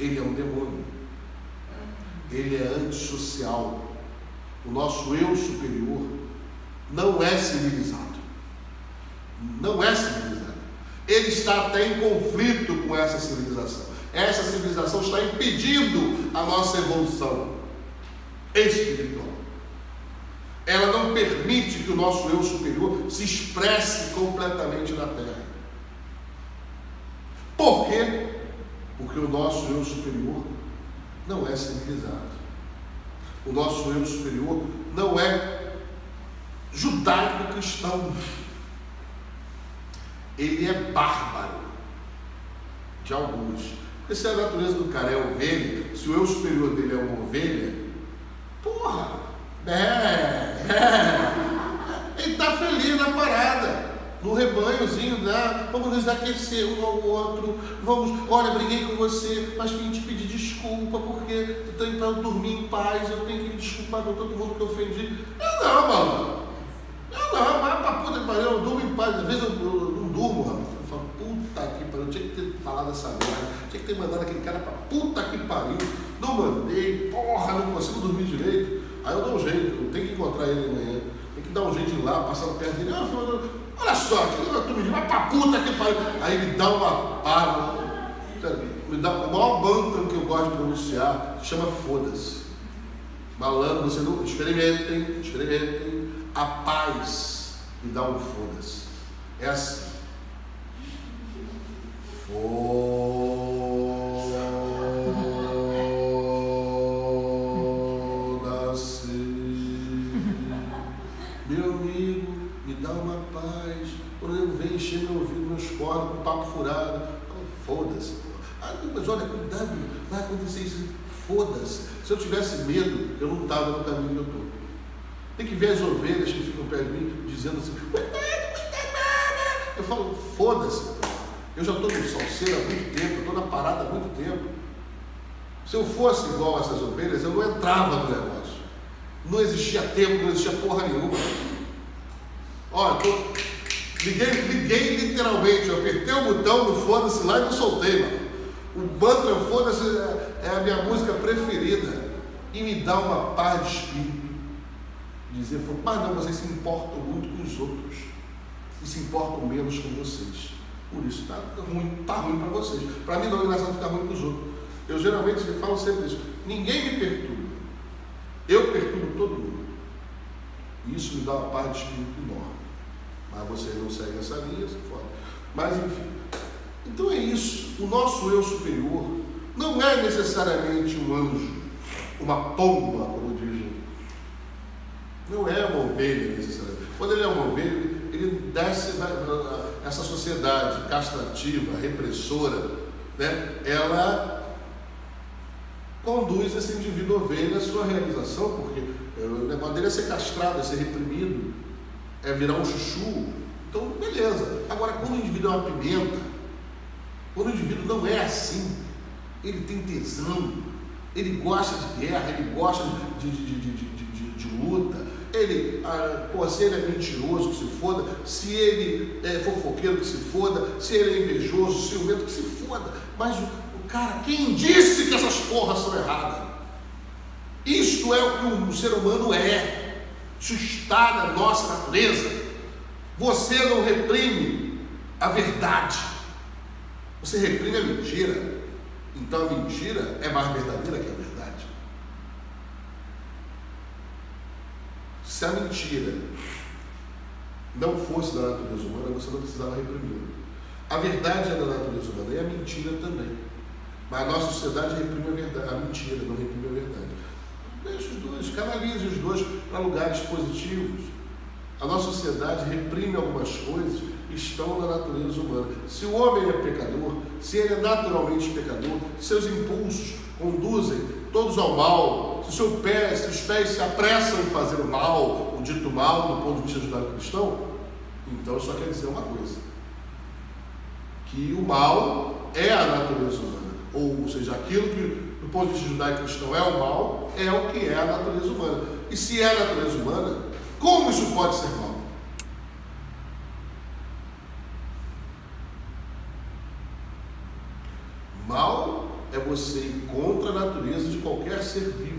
ele é um demônio. Ele é antissocial. O nosso eu superior não é civilizado não é civilizado. Ele está até em conflito com essa civilização. Essa civilização está impedindo a nossa evolução espiritual. Ela não permite que o nosso eu superior se expresse completamente na Terra. Por quê? Porque o nosso eu superior não é civilizado. O nosso eu superior não é judaico-cristão ele é bárbaro de alguns. Porque se a natureza do cara é ovelha, se o eu superior dele é uma ovelha, porra, é, é. (laughs) Ele está feliz na parada, no rebanhozinho, né? vamos nos aquecer um ao outro, vamos, olha, briguei com você, mas vim te pedir desculpa, porque eu tenho para dormir em paz, eu tenho que me desculpar com todo mundo que eu ofendi. Eu não, mano. Eu não, vai pra puta que pariu, eu durmo em paz. Às vezes eu, eu, durmo, rapaz. Eu falo, puta que pariu, eu tinha que ter falado essa merda, tinha que ter mandado aquele cara pra puta que pariu. Não mandei, porra, não consigo dormir direito. Aí eu dou um jeito, eu tenho que encontrar ele amanhã. Tem que dar um jeito de ir lá, passar perto dele. Ah, olha só, tu me diz, vai pra puta que pariu. Aí me dá uma para. Me dá o maior bantam que eu gosto de pronunciar, chama foda-se. Malandro, você não. Experimentem, experimentem. A paz me dá um foda-se. É assim. Meu amigo, me dá uma paz. Quando eu venho encher meu ouvido, meus cornos, com papo furado. Foda-se. Ah, mas olha, cuidado, vai acontecer isso. Foda-se. Se eu tivesse medo, eu não estava no caminho que eu estou. Tem que ver as ovelhas que ficam perto de mim dizendo assim, cuidado, cuidado. Eu falo, foda-se. Eu já estou no salseiro há muito tempo, estou na parada há muito tempo. Se eu fosse igual a essas ovelhas, eu não entrava no negócio. Não existia tempo, não existia porra nenhuma. Olha, tô... liguei, liguei literalmente, eu apertei o botão do foda-se lá e não soltei, mano. O mantra foda-se é, é a minha música preferida. E me dá uma paz de espírito. Dizer, mas não, vocês se importam muito com os outros. E se importam menos com vocês. Por isso está ruim, está ruim para vocês. Para mim não é engraçado ficar ruim para os outros. Eu geralmente falo sempre isso. Ninguém me perturba. Eu perturbo todo mundo. Isso me dá uma paz de espírito enorme. Mas você não segue essa linha, você fora. Mas enfim. Então é isso. O nosso eu superior não é necessariamente um anjo, uma pomba, como dizem. Não é uma ovelha necessariamente. Quando ele é uma ovelha, ele desce essa sociedade castrativa, repressora, né? ela conduz esse indivíduo ovelha à sua realização, porque eh, o negócio dele é ser castrado, é ser reprimido, é virar um chuchu. Então, beleza. Agora, quando o indivíduo é uma pimenta, quando o indivíduo não é assim, ele tem tesão, ele gosta de guerra, ele gosta de, de, de, de luta, ele, ah, pô, se ele é mentiroso, que se foda, se ele é fofoqueiro, que se foda, se ele é invejoso, ciumento, que se foda. Mas o, Cara, quem disse que essas porras são erradas? Isto é o que o ser humano é. Isso está na nossa natureza. Você não reprime a verdade. Você reprime a mentira. Então a mentira é mais verdadeira que a verdade. Se a mentira não fosse da natureza humana, você não precisava reprimir. A verdade é da natureza humana e a mentira também. Mas a nossa sociedade reprime a, verdade, a mentira, não reprime a verdade. Deixa os dois, canalize os dois para lugares positivos. A nossa sociedade reprime algumas coisas que estão na natureza humana. Se o homem é pecador, se ele é naturalmente pecador, seus impulsos conduzem todos ao mal, se, seu pé, se os pés se apressam em fazer o mal, o dito mal, do ponto de vista judaico-cristão, então só quer dizer uma coisa: que o mal é a natureza humana ou seja, aquilo que do ponto de vista judaico-cristão é o mal, é o que é a natureza humana. E se é a natureza humana, como isso pode ser mal? Mal é você ir contra a natureza de qualquer ser vivo.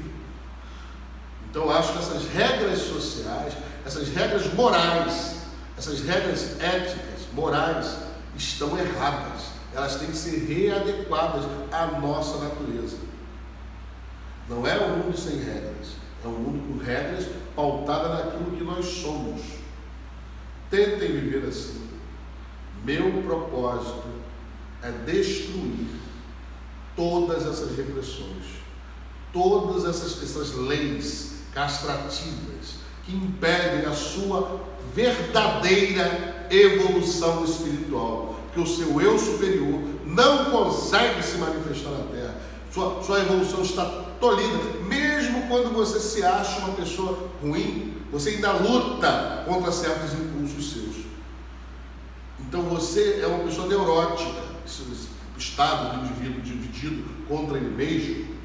Então eu acho que essas regras sociais, essas regras morais, essas regras éticas, morais, estão erradas elas têm que ser readequadas à nossa natureza. Não é um mundo sem regras, é um mundo com regras pautadas naquilo que nós somos. Tentem viver assim. Meu propósito é destruir todas essas repressões, todas essas, essas leis castrativas que impedem a sua verdadeira evolução espiritual que o seu eu superior não consegue se manifestar na Terra. Sua, sua evolução está tolhida. Mesmo quando você se acha uma pessoa ruim, você ainda luta contra certos impulsos seus. Então você é uma pessoa neurótica. Esse estado do indivíduo dividido contra ele mesmo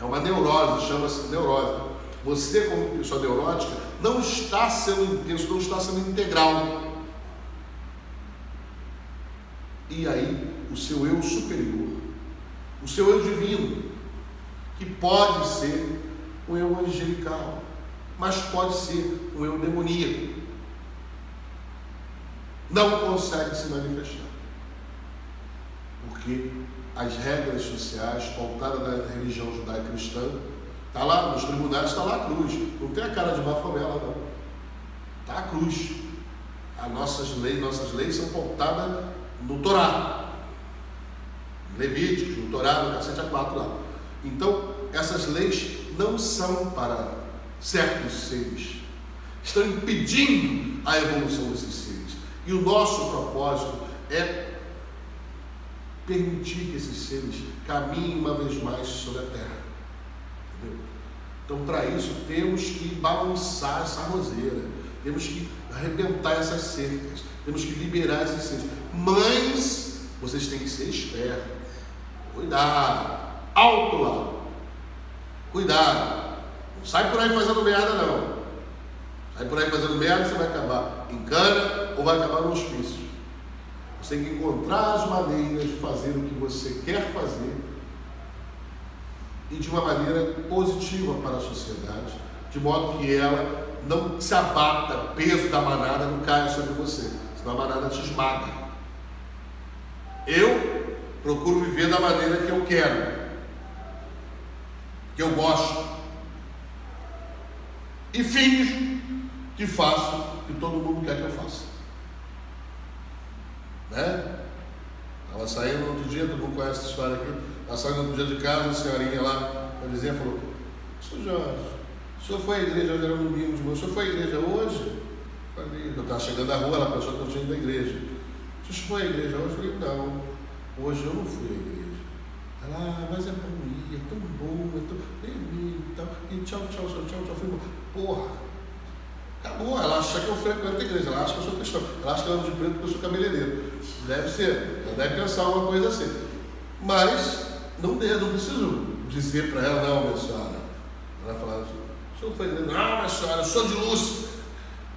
é uma neurose, chama-se neurose. Você, como pessoa neurótica, não está sendo intenso, não está sendo integral. E aí, o seu eu superior, o seu eu divino, que pode ser um eu angelical, mas pode ser um eu demoníaco, não consegue se manifestar. Porque as regras sociais pautadas na religião judaico-cristã, está lá, nos tribunais está lá a cruz. Não tem a cara de Bafomé não. Está a cruz. As nossas leis, nossas leis são pautadas no Torá. Levíticos, no Torá, no cacete A4 lá. Então, essas leis não são para certos seres. Estão impedindo a evolução desses seres. E o nosso propósito é permitir que esses seres caminhem uma vez mais sobre a terra. Entendeu? Então, para isso, temos que balançar essa roseira, temos que arrebentar essas cercas, temos que liberar esses seres. Mas vocês têm que ser espertos. Cuidado, alto lá. Cuidado. Não sai por aí fazendo merda, não. Sai por aí fazendo merda, você vai acabar em cana ou vai acabar no hospício. Você tem que encontrar as maneiras de fazer o que você quer fazer e de uma maneira positiva para a sociedade, de modo que ela não se abata, o peso da manada não caia sobre você, senão a manada te esmaga. Eu procuro viver da maneira que eu quero, que eu gosto, e finjo que faço o que todo mundo quer que eu faça. Né? Ela saiu no outro dia, todo mundo conhece essa história aqui. Ela saiu dia de casa, uma senhorinha lá, a vizinha falou: Sr. Jorge, o senhor foi à igreja, hoje era um domingo de manhã, o senhor foi à igreja hoje? Falei, eu estava chegando à rua, ela pensou que eu tinha ido à igreja. O senhor foi à igreja hoje? Eu falei, não, hoje eu não fui à igreja. Ela, ah, mas é bom ir, é tão bom, é tão. E, tal. e tchau, tchau, tchau, tchau, tchau. Falei, porra, Acabou, ela acha que eu frequento a igreja, ela acha que eu sou cristão, ela acha que eu ando de preto porque eu sou cabeleireiro. Deve ser, ela deve pensar uma coisa assim. Mas não, não preciso dizer para ela, não, minha senhora. Ela vai falar o senhor foi igreja, não, minha senhora, eu sou de luz.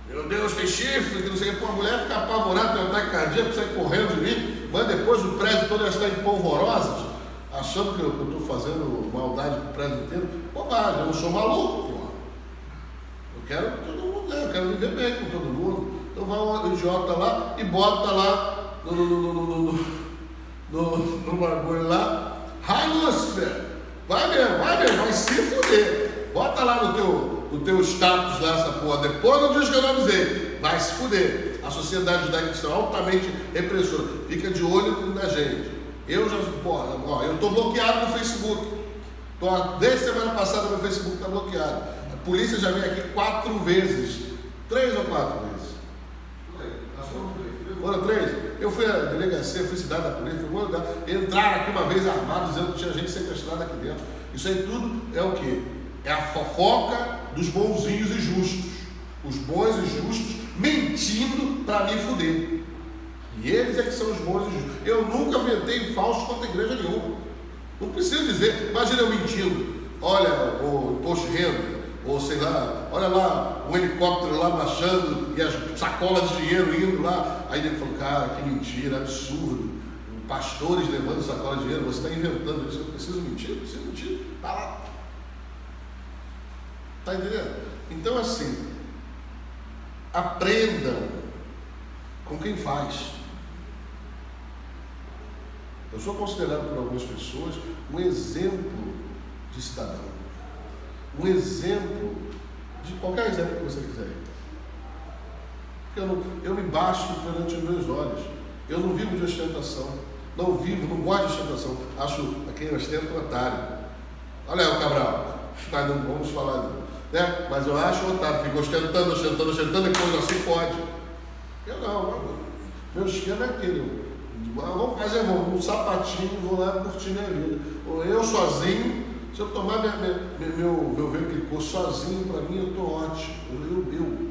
Meu Deus, tem chifre, que não sei o que. Pô, a mulher fica apavorada, tem um ataque cardíaco, sai correndo de mim, mas depois o prédio todo está em polvorosas, achando que eu estou fazendo maldade para o prédio inteiro. Bobagem, eu não sou maluco, pô. Eu quero que todo mundo, eu quero viver bem com todo mundo. Então vai um idiota lá e bota lá no, no, no, no, no, no, no bagulho lá, Hi Lucifer, vai mesmo, vai mesmo, vai se fuder. Bota lá no teu, no teu status lá essa porra, depois não diz que eu não avisei, vai se fuder. A sociedade judaica está altamente repressora, fica de olho na gente. Eu já, porra, ó, eu estou bloqueado no Facebook. Tô, desde semana passada meu Facebook está bloqueado. A polícia já veio aqui quatro vezes. Três ou quatro vezes? Foram três? Eu fui à delegacia, fui cidade da polícia, fui lugar. Entraram aqui uma vez armados dizendo que tinha gente sequestrada aqui dentro. Isso aí tudo é o quê? É a fofoca dos bonzinhos e justos. Os bons e justos mentindo para me fuder. E eles é que são os bons e justos. Eu nunca ventei falso contra a igreja nenhuma. Não preciso dizer, imagina eu mentindo. Olha, o imposto de renda, ou sei lá, olha lá, um helicóptero lá baixando e as sacolas de dinheiro indo lá. Aí ele falou, cara, que mentira, absurdo. Pastores levando sacola de dinheiro, você está inventando isso, eu preciso mentir, eu preciso mentir, está lá. Está entendendo? Então assim, aprendam com quem faz. Eu sou considerado por algumas pessoas um exemplo de cidadão um exemplo de qualquer exemplo que você quiser. Eu, não, eu me basto perante os meus olhos. Eu não vivo de ostentação. Não vivo, não gosto de ostentação. Acho aquele ostento otário. Olha aí o Cabral. Mas não vamos falar, né? Mas eu acho otário. Fico ostentando, ostentando, ostentando, e depois assim pode. Eu não, meu esquema é aquele. Vamos fazer vamos, um sapatinho, vou lá curtir minha vida. Eu sozinho, se eu tomar minha, minha, meu, meu Veplicô sozinho, para mim, eu estou ótimo. Eu, eu, eu,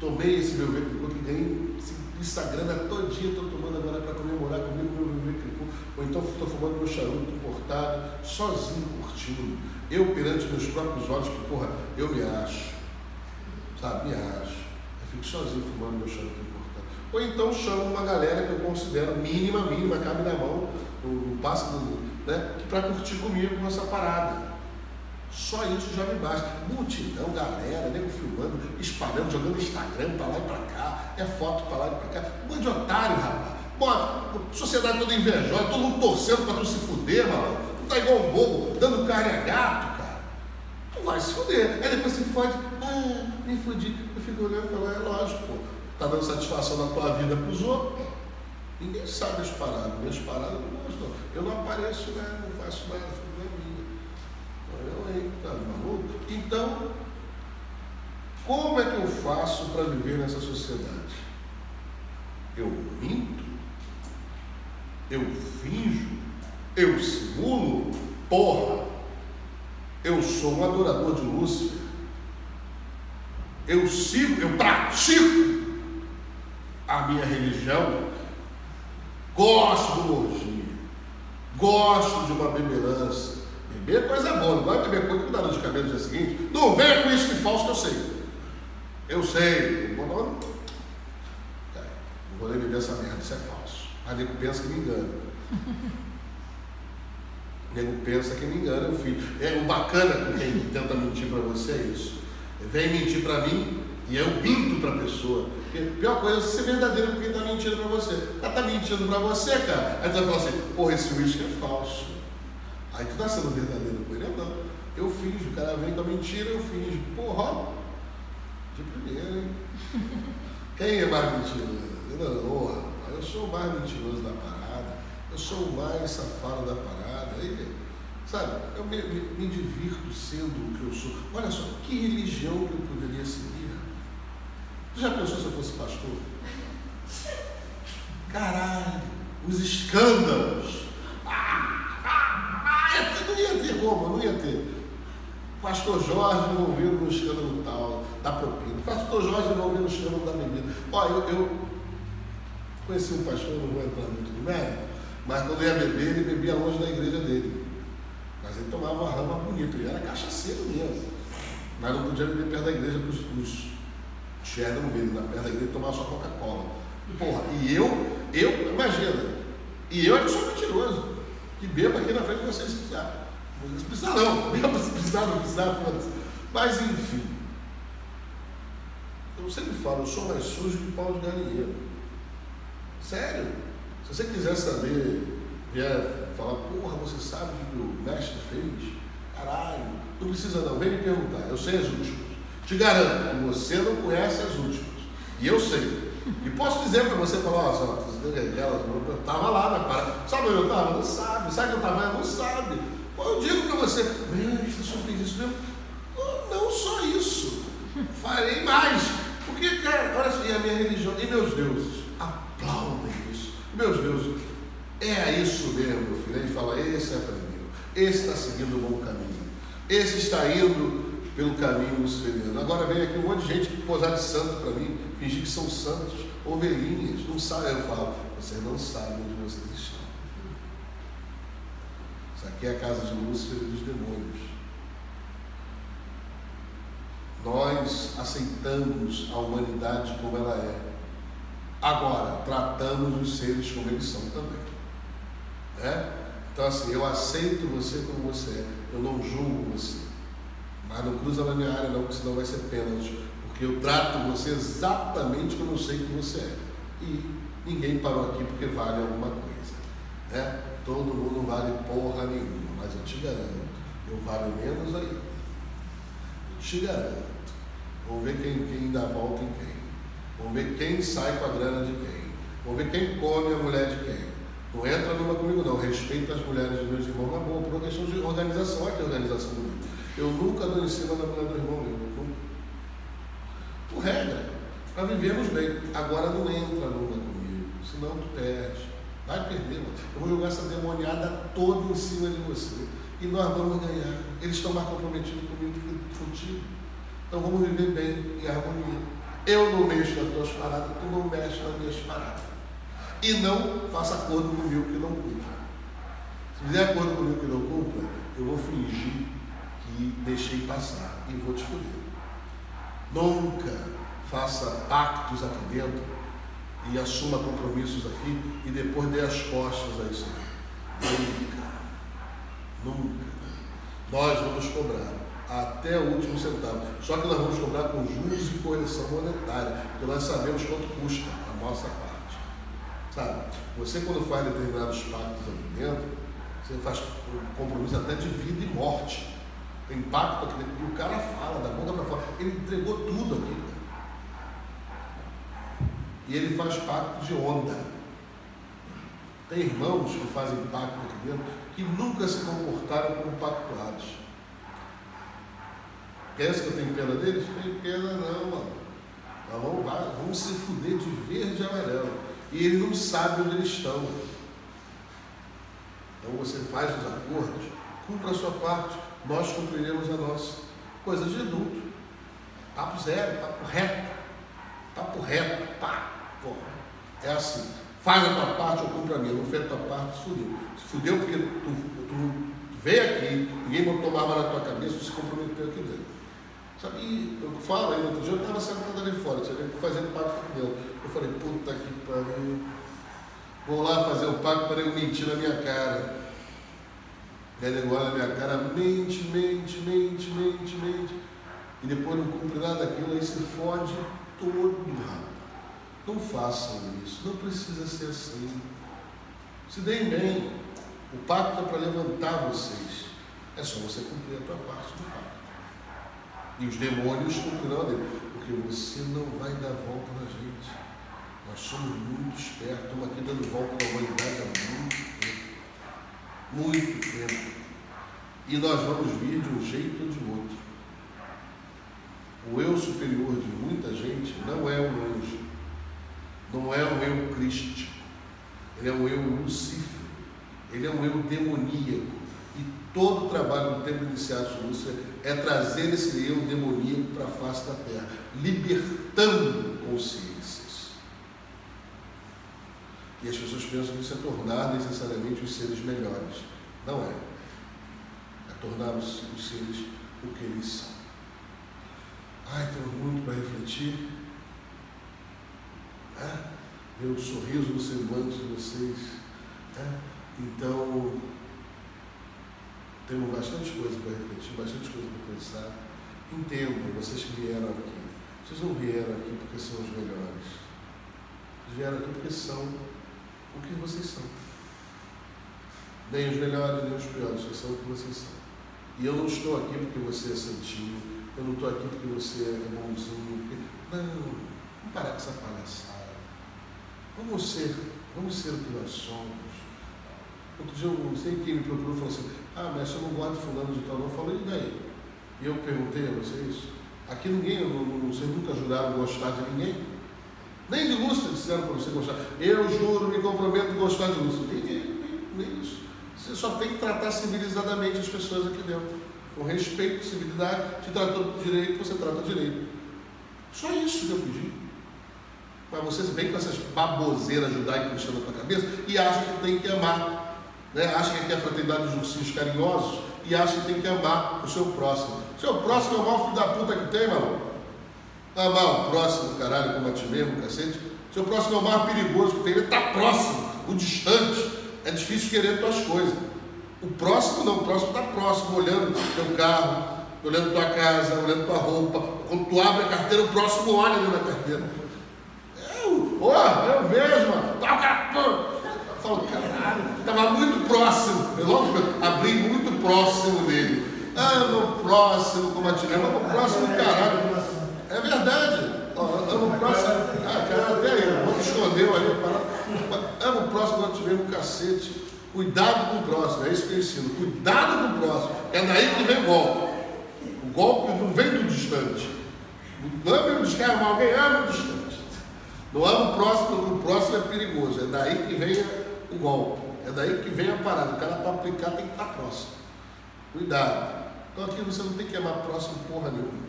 tomei esse meu Veplicô que ganhei essa grana todinha, estou tomando agora para comemorar comigo meu Veplicô. Ou então estou fumando meu charuto importado, sozinho, curtindo. Eu perante meus próprios olhos, que porra, eu me acho. Sabe, me acho. Eu fico sozinho fumando meu charuto importado. Ou então chamo uma galera que eu considero mínima, mínima, cabe na mão, no passo do né, para curtir comigo essa parada. Só isso já me basta. Multidão, galera, nego filmando, espalhando, jogando Instagram para lá e para cá, é foto para lá e para cá. Um de otário, rapaz. Bora, sociedade toda invejosa, todo mundo torcendo para tu se fuder, mano. Tu tá igual um bobo, dando carne a gato, cara. Tu vai se fuder. Aí depois você fode, ah, me fudi. Eu fico olhando e falo, é lógico, pô. Tá dando satisfação na tua vida pros outros. Ninguém sabe as paradas, minhas paradas não mostram. Eu não apareço, né? não faço nada, não é minha. Eu aí, tá maluco? Então, como é que eu faço para viver nessa sociedade? Eu minto? Eu finjo? Eu simulo? Porra! Eu sou um adorador de Lúcifer. Eu sigo, eu pratico a minha religião. Gosto do orgia. Gosto de uma bebelança. Beber é coisa boa, não vai beber coisa que dá dor de cabelo no dia seguinte. Não venha com isso que falso que eu sei. Eu sei. Não vou, não, vou nem beber essa merda, isso é falso. Mas nego pensa que me engana. (laughs) nego pensa que me engana, eu fiz. É, o bacana com quem tenta mentir para você é isso. Vem mentir para mim e eu minto para a pessoa. Porque a pior coisa é ser verdadeiro com quem está mentindo para você. O cara está mentindo para você, cara. Aí tu vai falar assim, porra, esse uísque é falso. Aí tu está sendo verdadeiro com ele, não. Eu finjo, o cara vem com a mentira, eu finjo. Porra, de primeira, hein? (laughs) Quem é mais mentiroso? Eu, porra, eu sou o mais mentiroso da parada, eu sou o mais safado da parada. Aí, sabe, eu me, me, me divirto sendo o que eu sou. Olha só, que religião que eu poderia seguir? Tu já pensou se eu fosse pastor? Caralho, os escândalos. Ah, ah, ah, não ia ter como, não ia ter. Pastor Jorge envolvido no escândalo tal, da propina. Pastor Jorge envolvido no escândalo da bebida. Olha, eu, eu, conheci um pastor, não vou entrar muito no mérito, mas quando ia beber, ele bebia longe da igreja dele. Mas ele tomava rama bonita, ele era cachaceiro mesmo. Mas não podia beber perto da igreja para os verem, na perto da igreja tomava só Coca-Cola. Porra, e eu, eu, imagina, e eu é que sou mentiroso, que bebo aqui na frente de vocês precisar. Se precisar não, (laughs) beba se precisar, não precisar, foda-se. Mas enfim, eu sempre falo, eu sou mais sujo que pau de galinheiro. Sério. Se você quiser saber, vier falar, porra, você sabe o que o mestre fez? Caralho, não precisa não, vem me perguntar, eu sei as últimas. Te garanto que você não conhece as últimas. E eu sei. E posso dizer para você, falar, ó, eu estava lá na parada. Sabe onde eu estava? Não sabe. Sabe que eu estava? Não sabe. Eu digo para você, mestre, o senhor fez isso mesmo? Não só isso. Farei mais. Porque, cara, olha e a minha religião, e meus deuses, aplaudem isso. Meus deuses, é isso mesmo, meu filho. Ele fala, esse aprendeu, esse está seguindo o bom caminho, esse está indo pelo caminho luciferiano. Agora vem aqui um monte de gente posar de santo para mim, fingir que são santos, ovelhinhas, não sabe. Eu falo, vocês não sabem onde vocês estão. Isso aqui é a casa de Lúcifer e dos demônios. Nós aceitamos a humanidade como ela é. Agora, tratamos os seres como eles são também. Né? Então, assim, eu aceito você como você é, eu não julgo você. Mas não cruza na minha área, não, porque senão vai ser pênalti. Porque eu trato você exatamente como eu sei que você é. E ninguém parou aqui porque vale alguma coisa. Né? Todo mundo vale porra nenhuma, mas eu te garanto, eu valho menos aí. Eu te garanto. Vamos ver quem, quem dá volta em quem. Vamos ver quem sai com a grana de quem. Vamos ver quem come a mulher de quem. Não entra numa comigo não, respeita as mulheres dos meus irmãos, mas bom, por uma questão de organização, olha que organização bonita. Eu nunca dou em cima da mulher do irmão meu, nunca. Por regra, para vivermos bem. Agora não entra numa comigo, senão tu perde. Vai perder, mano. Eu vou jogar essa demoniada toda em cima de você. E nós vamos ganhar. Eles estão mais comprometidos comigo que contigo. Então vamos viver bem, em harmonia. Eu não mexo nas tuas paradas, tu não mexe nas minhas paradas. E não faça acordo comigo que não cumpra. Se fizer acordo comigo que não cumpra, eu vou fingir deixei passar e vou te foder. Nunca faça pactos aqui dentro e assuma compromissos aqui e depois dê as costas a isso. Nunca. Nunca. Nós vamos cobrar até o último centavo. Só que nós vamos cobrar com juros e correção monetária, porque nós sabemos quanto custa a nossa parte. Sabe? Você quando faz determinados pactos aqui dentro, você faz compromisso até de vida e morte. Tem pacto aqui dentro. E o cara fala da boca para fora. Ele entregou tudo aqui. E ele faz pacto de onda. Tem irmãos que fazem pacto aqui dentro que nunca se comportaram como pactuados. Pensa que eu tenho pena deles? Tenho pena não, mano. Nós vamos, vamos se fuder de verde e amarelo. E ele não sabe onde eles estão. Então você faz os acordos, cumpra a sua parte, nós cumpriremos a nossa. Coisa de adulto. Papo zero, papo reto. Papo reto, pá, porra. É assim. Faz a tua parte, eu cumpro a minha. Não fez a tua parte, fudeu. Se fudeu porque tu, tu veio aqui, ninguém botou uma arma na tua cabeça, tu se comprometeu aqui dentro. Sabe, eu falo aí, outro dia eu estava sentado ali fora, fazendo pacto com Deus. Eu falei, puta que pariu. Vou lá fazer o pacto para ele mentir na minha cara. Ele olha minha cara, mente, mente, mente, mente, mente. E depois não cumpre nada daquilo, aí se fode todo, rapaz. Não façam isso, não precisa ser assim. Se deem bem. O pacto é para levantar vocês. É só você cumprir a tua parte do pacto. E os demônios cumprirão dele. Porque você não vai dar volta na gente. Nós somos muito espertos, estamos aqui dando volta na humanidade há muito. Muito tempo. E nós vamos vir de um jeito ou de outro. O eu superior de muita gente não é um anjo, não é um eu crístico, ele é um eu Lucífer, ele é um eu demoníaco. E todo o trabalho do tempo iniciado de Lúcifer é trazer esse eu demoníaco para a face da terra, libertando consciências. E as pessoas pensam que isso é tornar necessariamente os seres melhores. Não é. É tornar os, os seres o que eles são. Ai, temos muito para refletir. É? Ver o sorriso no semblante de vocês. É? Então, temos bastante coisa para refletir, bastante coisa para pensar. Entendam, vocês que vieram aqui. Vocês não vieram aqui porque são os melhores. Vocês vieram aqui porque são o que vocês são. Nem os melhores, nem os piores, vocês são o que vocês são. E eu não estou aqui porque você é santinho, eu não estou aqui porque você é bonzinho. Porque... Não, vamos parar com essa palhaçada. Vamos ser, vamos ser o que nós somos. Outro dia, eu não sei quem me procurou e falou assim: Ah, mas eu não gosto de fulano de tal. Eu falei, e daí? E eu perguntei a vocês: Aqui ninguém, vocês nunca juraram gostar de ninguém? Nem de Lúcia disseram para você gostar. Eu juro, me comprometo a gostar de Lúcia. Ninguém, nem, nem isso. Você só tem que tratar civilizadamente as pessoas aqui dentro. Com respeito, civilidade, te tratou direito, você trata direito. Só isso que eu pedi. Mas você vem com essas baboseiras judaico-cristãs na tua cabeça e acha que tem que amar né? acha que é a fraternidade dos ursinhos carinhosos e acha que tem que amar o seu próximo. Seu próximo é o maior filho da puta que tem, mano. Amar o próximo, caralho, como a ti mesmo, cacete. Seu próximo é o mais perigoso que tem, ele está próximo, o distante. É difícil querer tuas coisas. O próximo não, o próximo está próximo, olhando teu carro, olhando tua casa, olhando tua roupa. Quando tu abre a carteira, o próximo olha ali na carteira. Eu, ó, eu vejo, mano. Tá o cara, falo, caralho, estava muito próximo. Eu logo abri muito próximo dele. Amo próximo, como a tia. Amo próximo, caralho. É verdade. Amo próximo. Ah, cara, até aí, vamos esconder ali. Amo próximo, nós tivemos um cacete. Cuidado com o próximo, é isso que eu ensino. Cuidado com o próximo. É daí que vem o golpe. O golpe não vem do distante. Não ame o descarga alguém, ama o distante. Não ama o próximo, porque o próximo é perigoso. É daí que vem o golpe. É daí que vem a parada. O cara para aplicar tem que estar próximo. Cuidado. Então aqui você não tem que amar próximo porra nenhuma.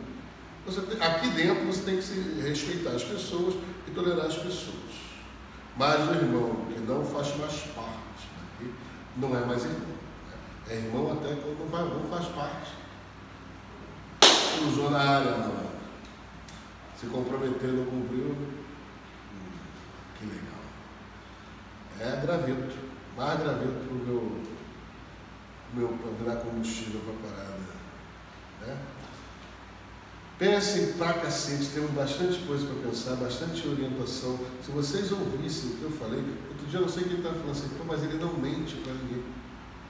Você aqui dentro você tem que se respeitar as pessoas e tolerar as pessoas. Mas o irmão que não faz mais parte aqui, não é mais irmão. É irmão até quando não, vai, não faz parte. Usou na área, malandro. Se comprometeu, não cumpriu. Hum, que legal é graveto, mais graveto para o meu, meu virar combustível para a parada. Né? Pensem pra cacete, temos bastante coisa para pensar, bastante orientação. Se vocês ouvissem o que eu falei, outro dia eu não sei quem está falando assim, mas ele não mente para ninguém.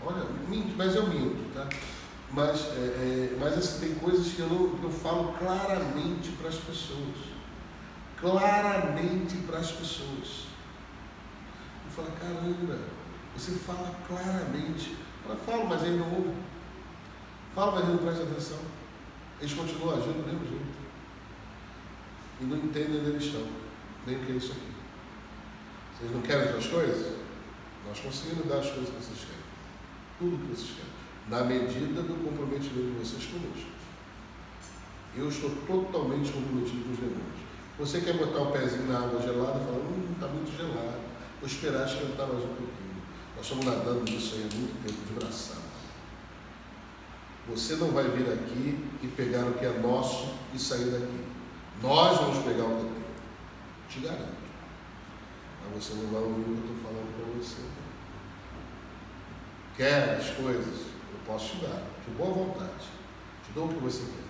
Olha, mente, mas eu minto, tá? Mas, é, é, mas assim, tem coisas que eu, não, que eu falo claramente para as pessoas. Claramente para as pessoas fala, caramba, você fala claramente. Fala, falo, mas ele não ouve. Fala, mas ele não presta atenção. Eles continuam agindo do mesmo jeito. E não entendem onde eles estão. Nem o que é isso aqui. Vocês não querem as coisas? Nós conseguimos dar as coisas que vocês querem. Tudo que vocês querem. Na medida do comprometimento de vocês conosco. Eu estou totalmente comprometido com os demônios. Você quer botar o pezinho na água gelada e falar, hum, está muito gelado. Vou esperar esquentar mais um pouquinho. Nós estamos nadando nisso aí há muito tempo, de braçada. Você não vai vir aqui e pegar o que é nosso e sair daqui. Nós vamos pegar o que é teu. Te garanto. Mas você não vai ouvir o que eu estou falando para você. Quer as coisas? Eu posso te dar, de boa vontade. Te dou o que você quer.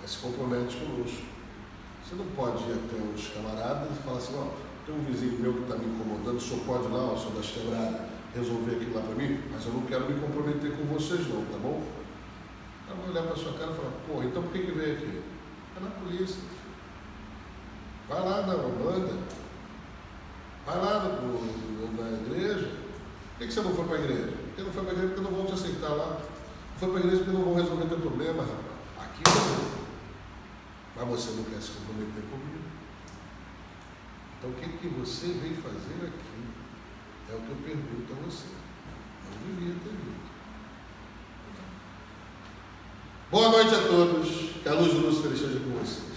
Mas se compromete conosco. Você não pode ir até os camaradas e falar assim, ó, tem um vizinho meu que está me incomodando, o senhor pode ir lá, o senhor das quebradas resolver aquilo lá para mim, mas eu não quero me comprometer com vocês não, tá bom? Ela vai olhar para sua cara e falar, pô, então por que, que veio aqui? É na polícia. Vai lá na Holanda, vai lá na igreja. Por que, que você não foi para a igreja? Porque não foi para a igreja porque não vão te aceitar lá. Não foi para a igreja porque não vão resolver teu problema, rapaz. Aqui não. Mas você não quer se comprometer comigo. Então o que, que você veio fazer aqui? É o que eu pergunto a você. Não devia ter vindo. Boa noite a todos. Que a luz do Lúcifer esteja com vocês.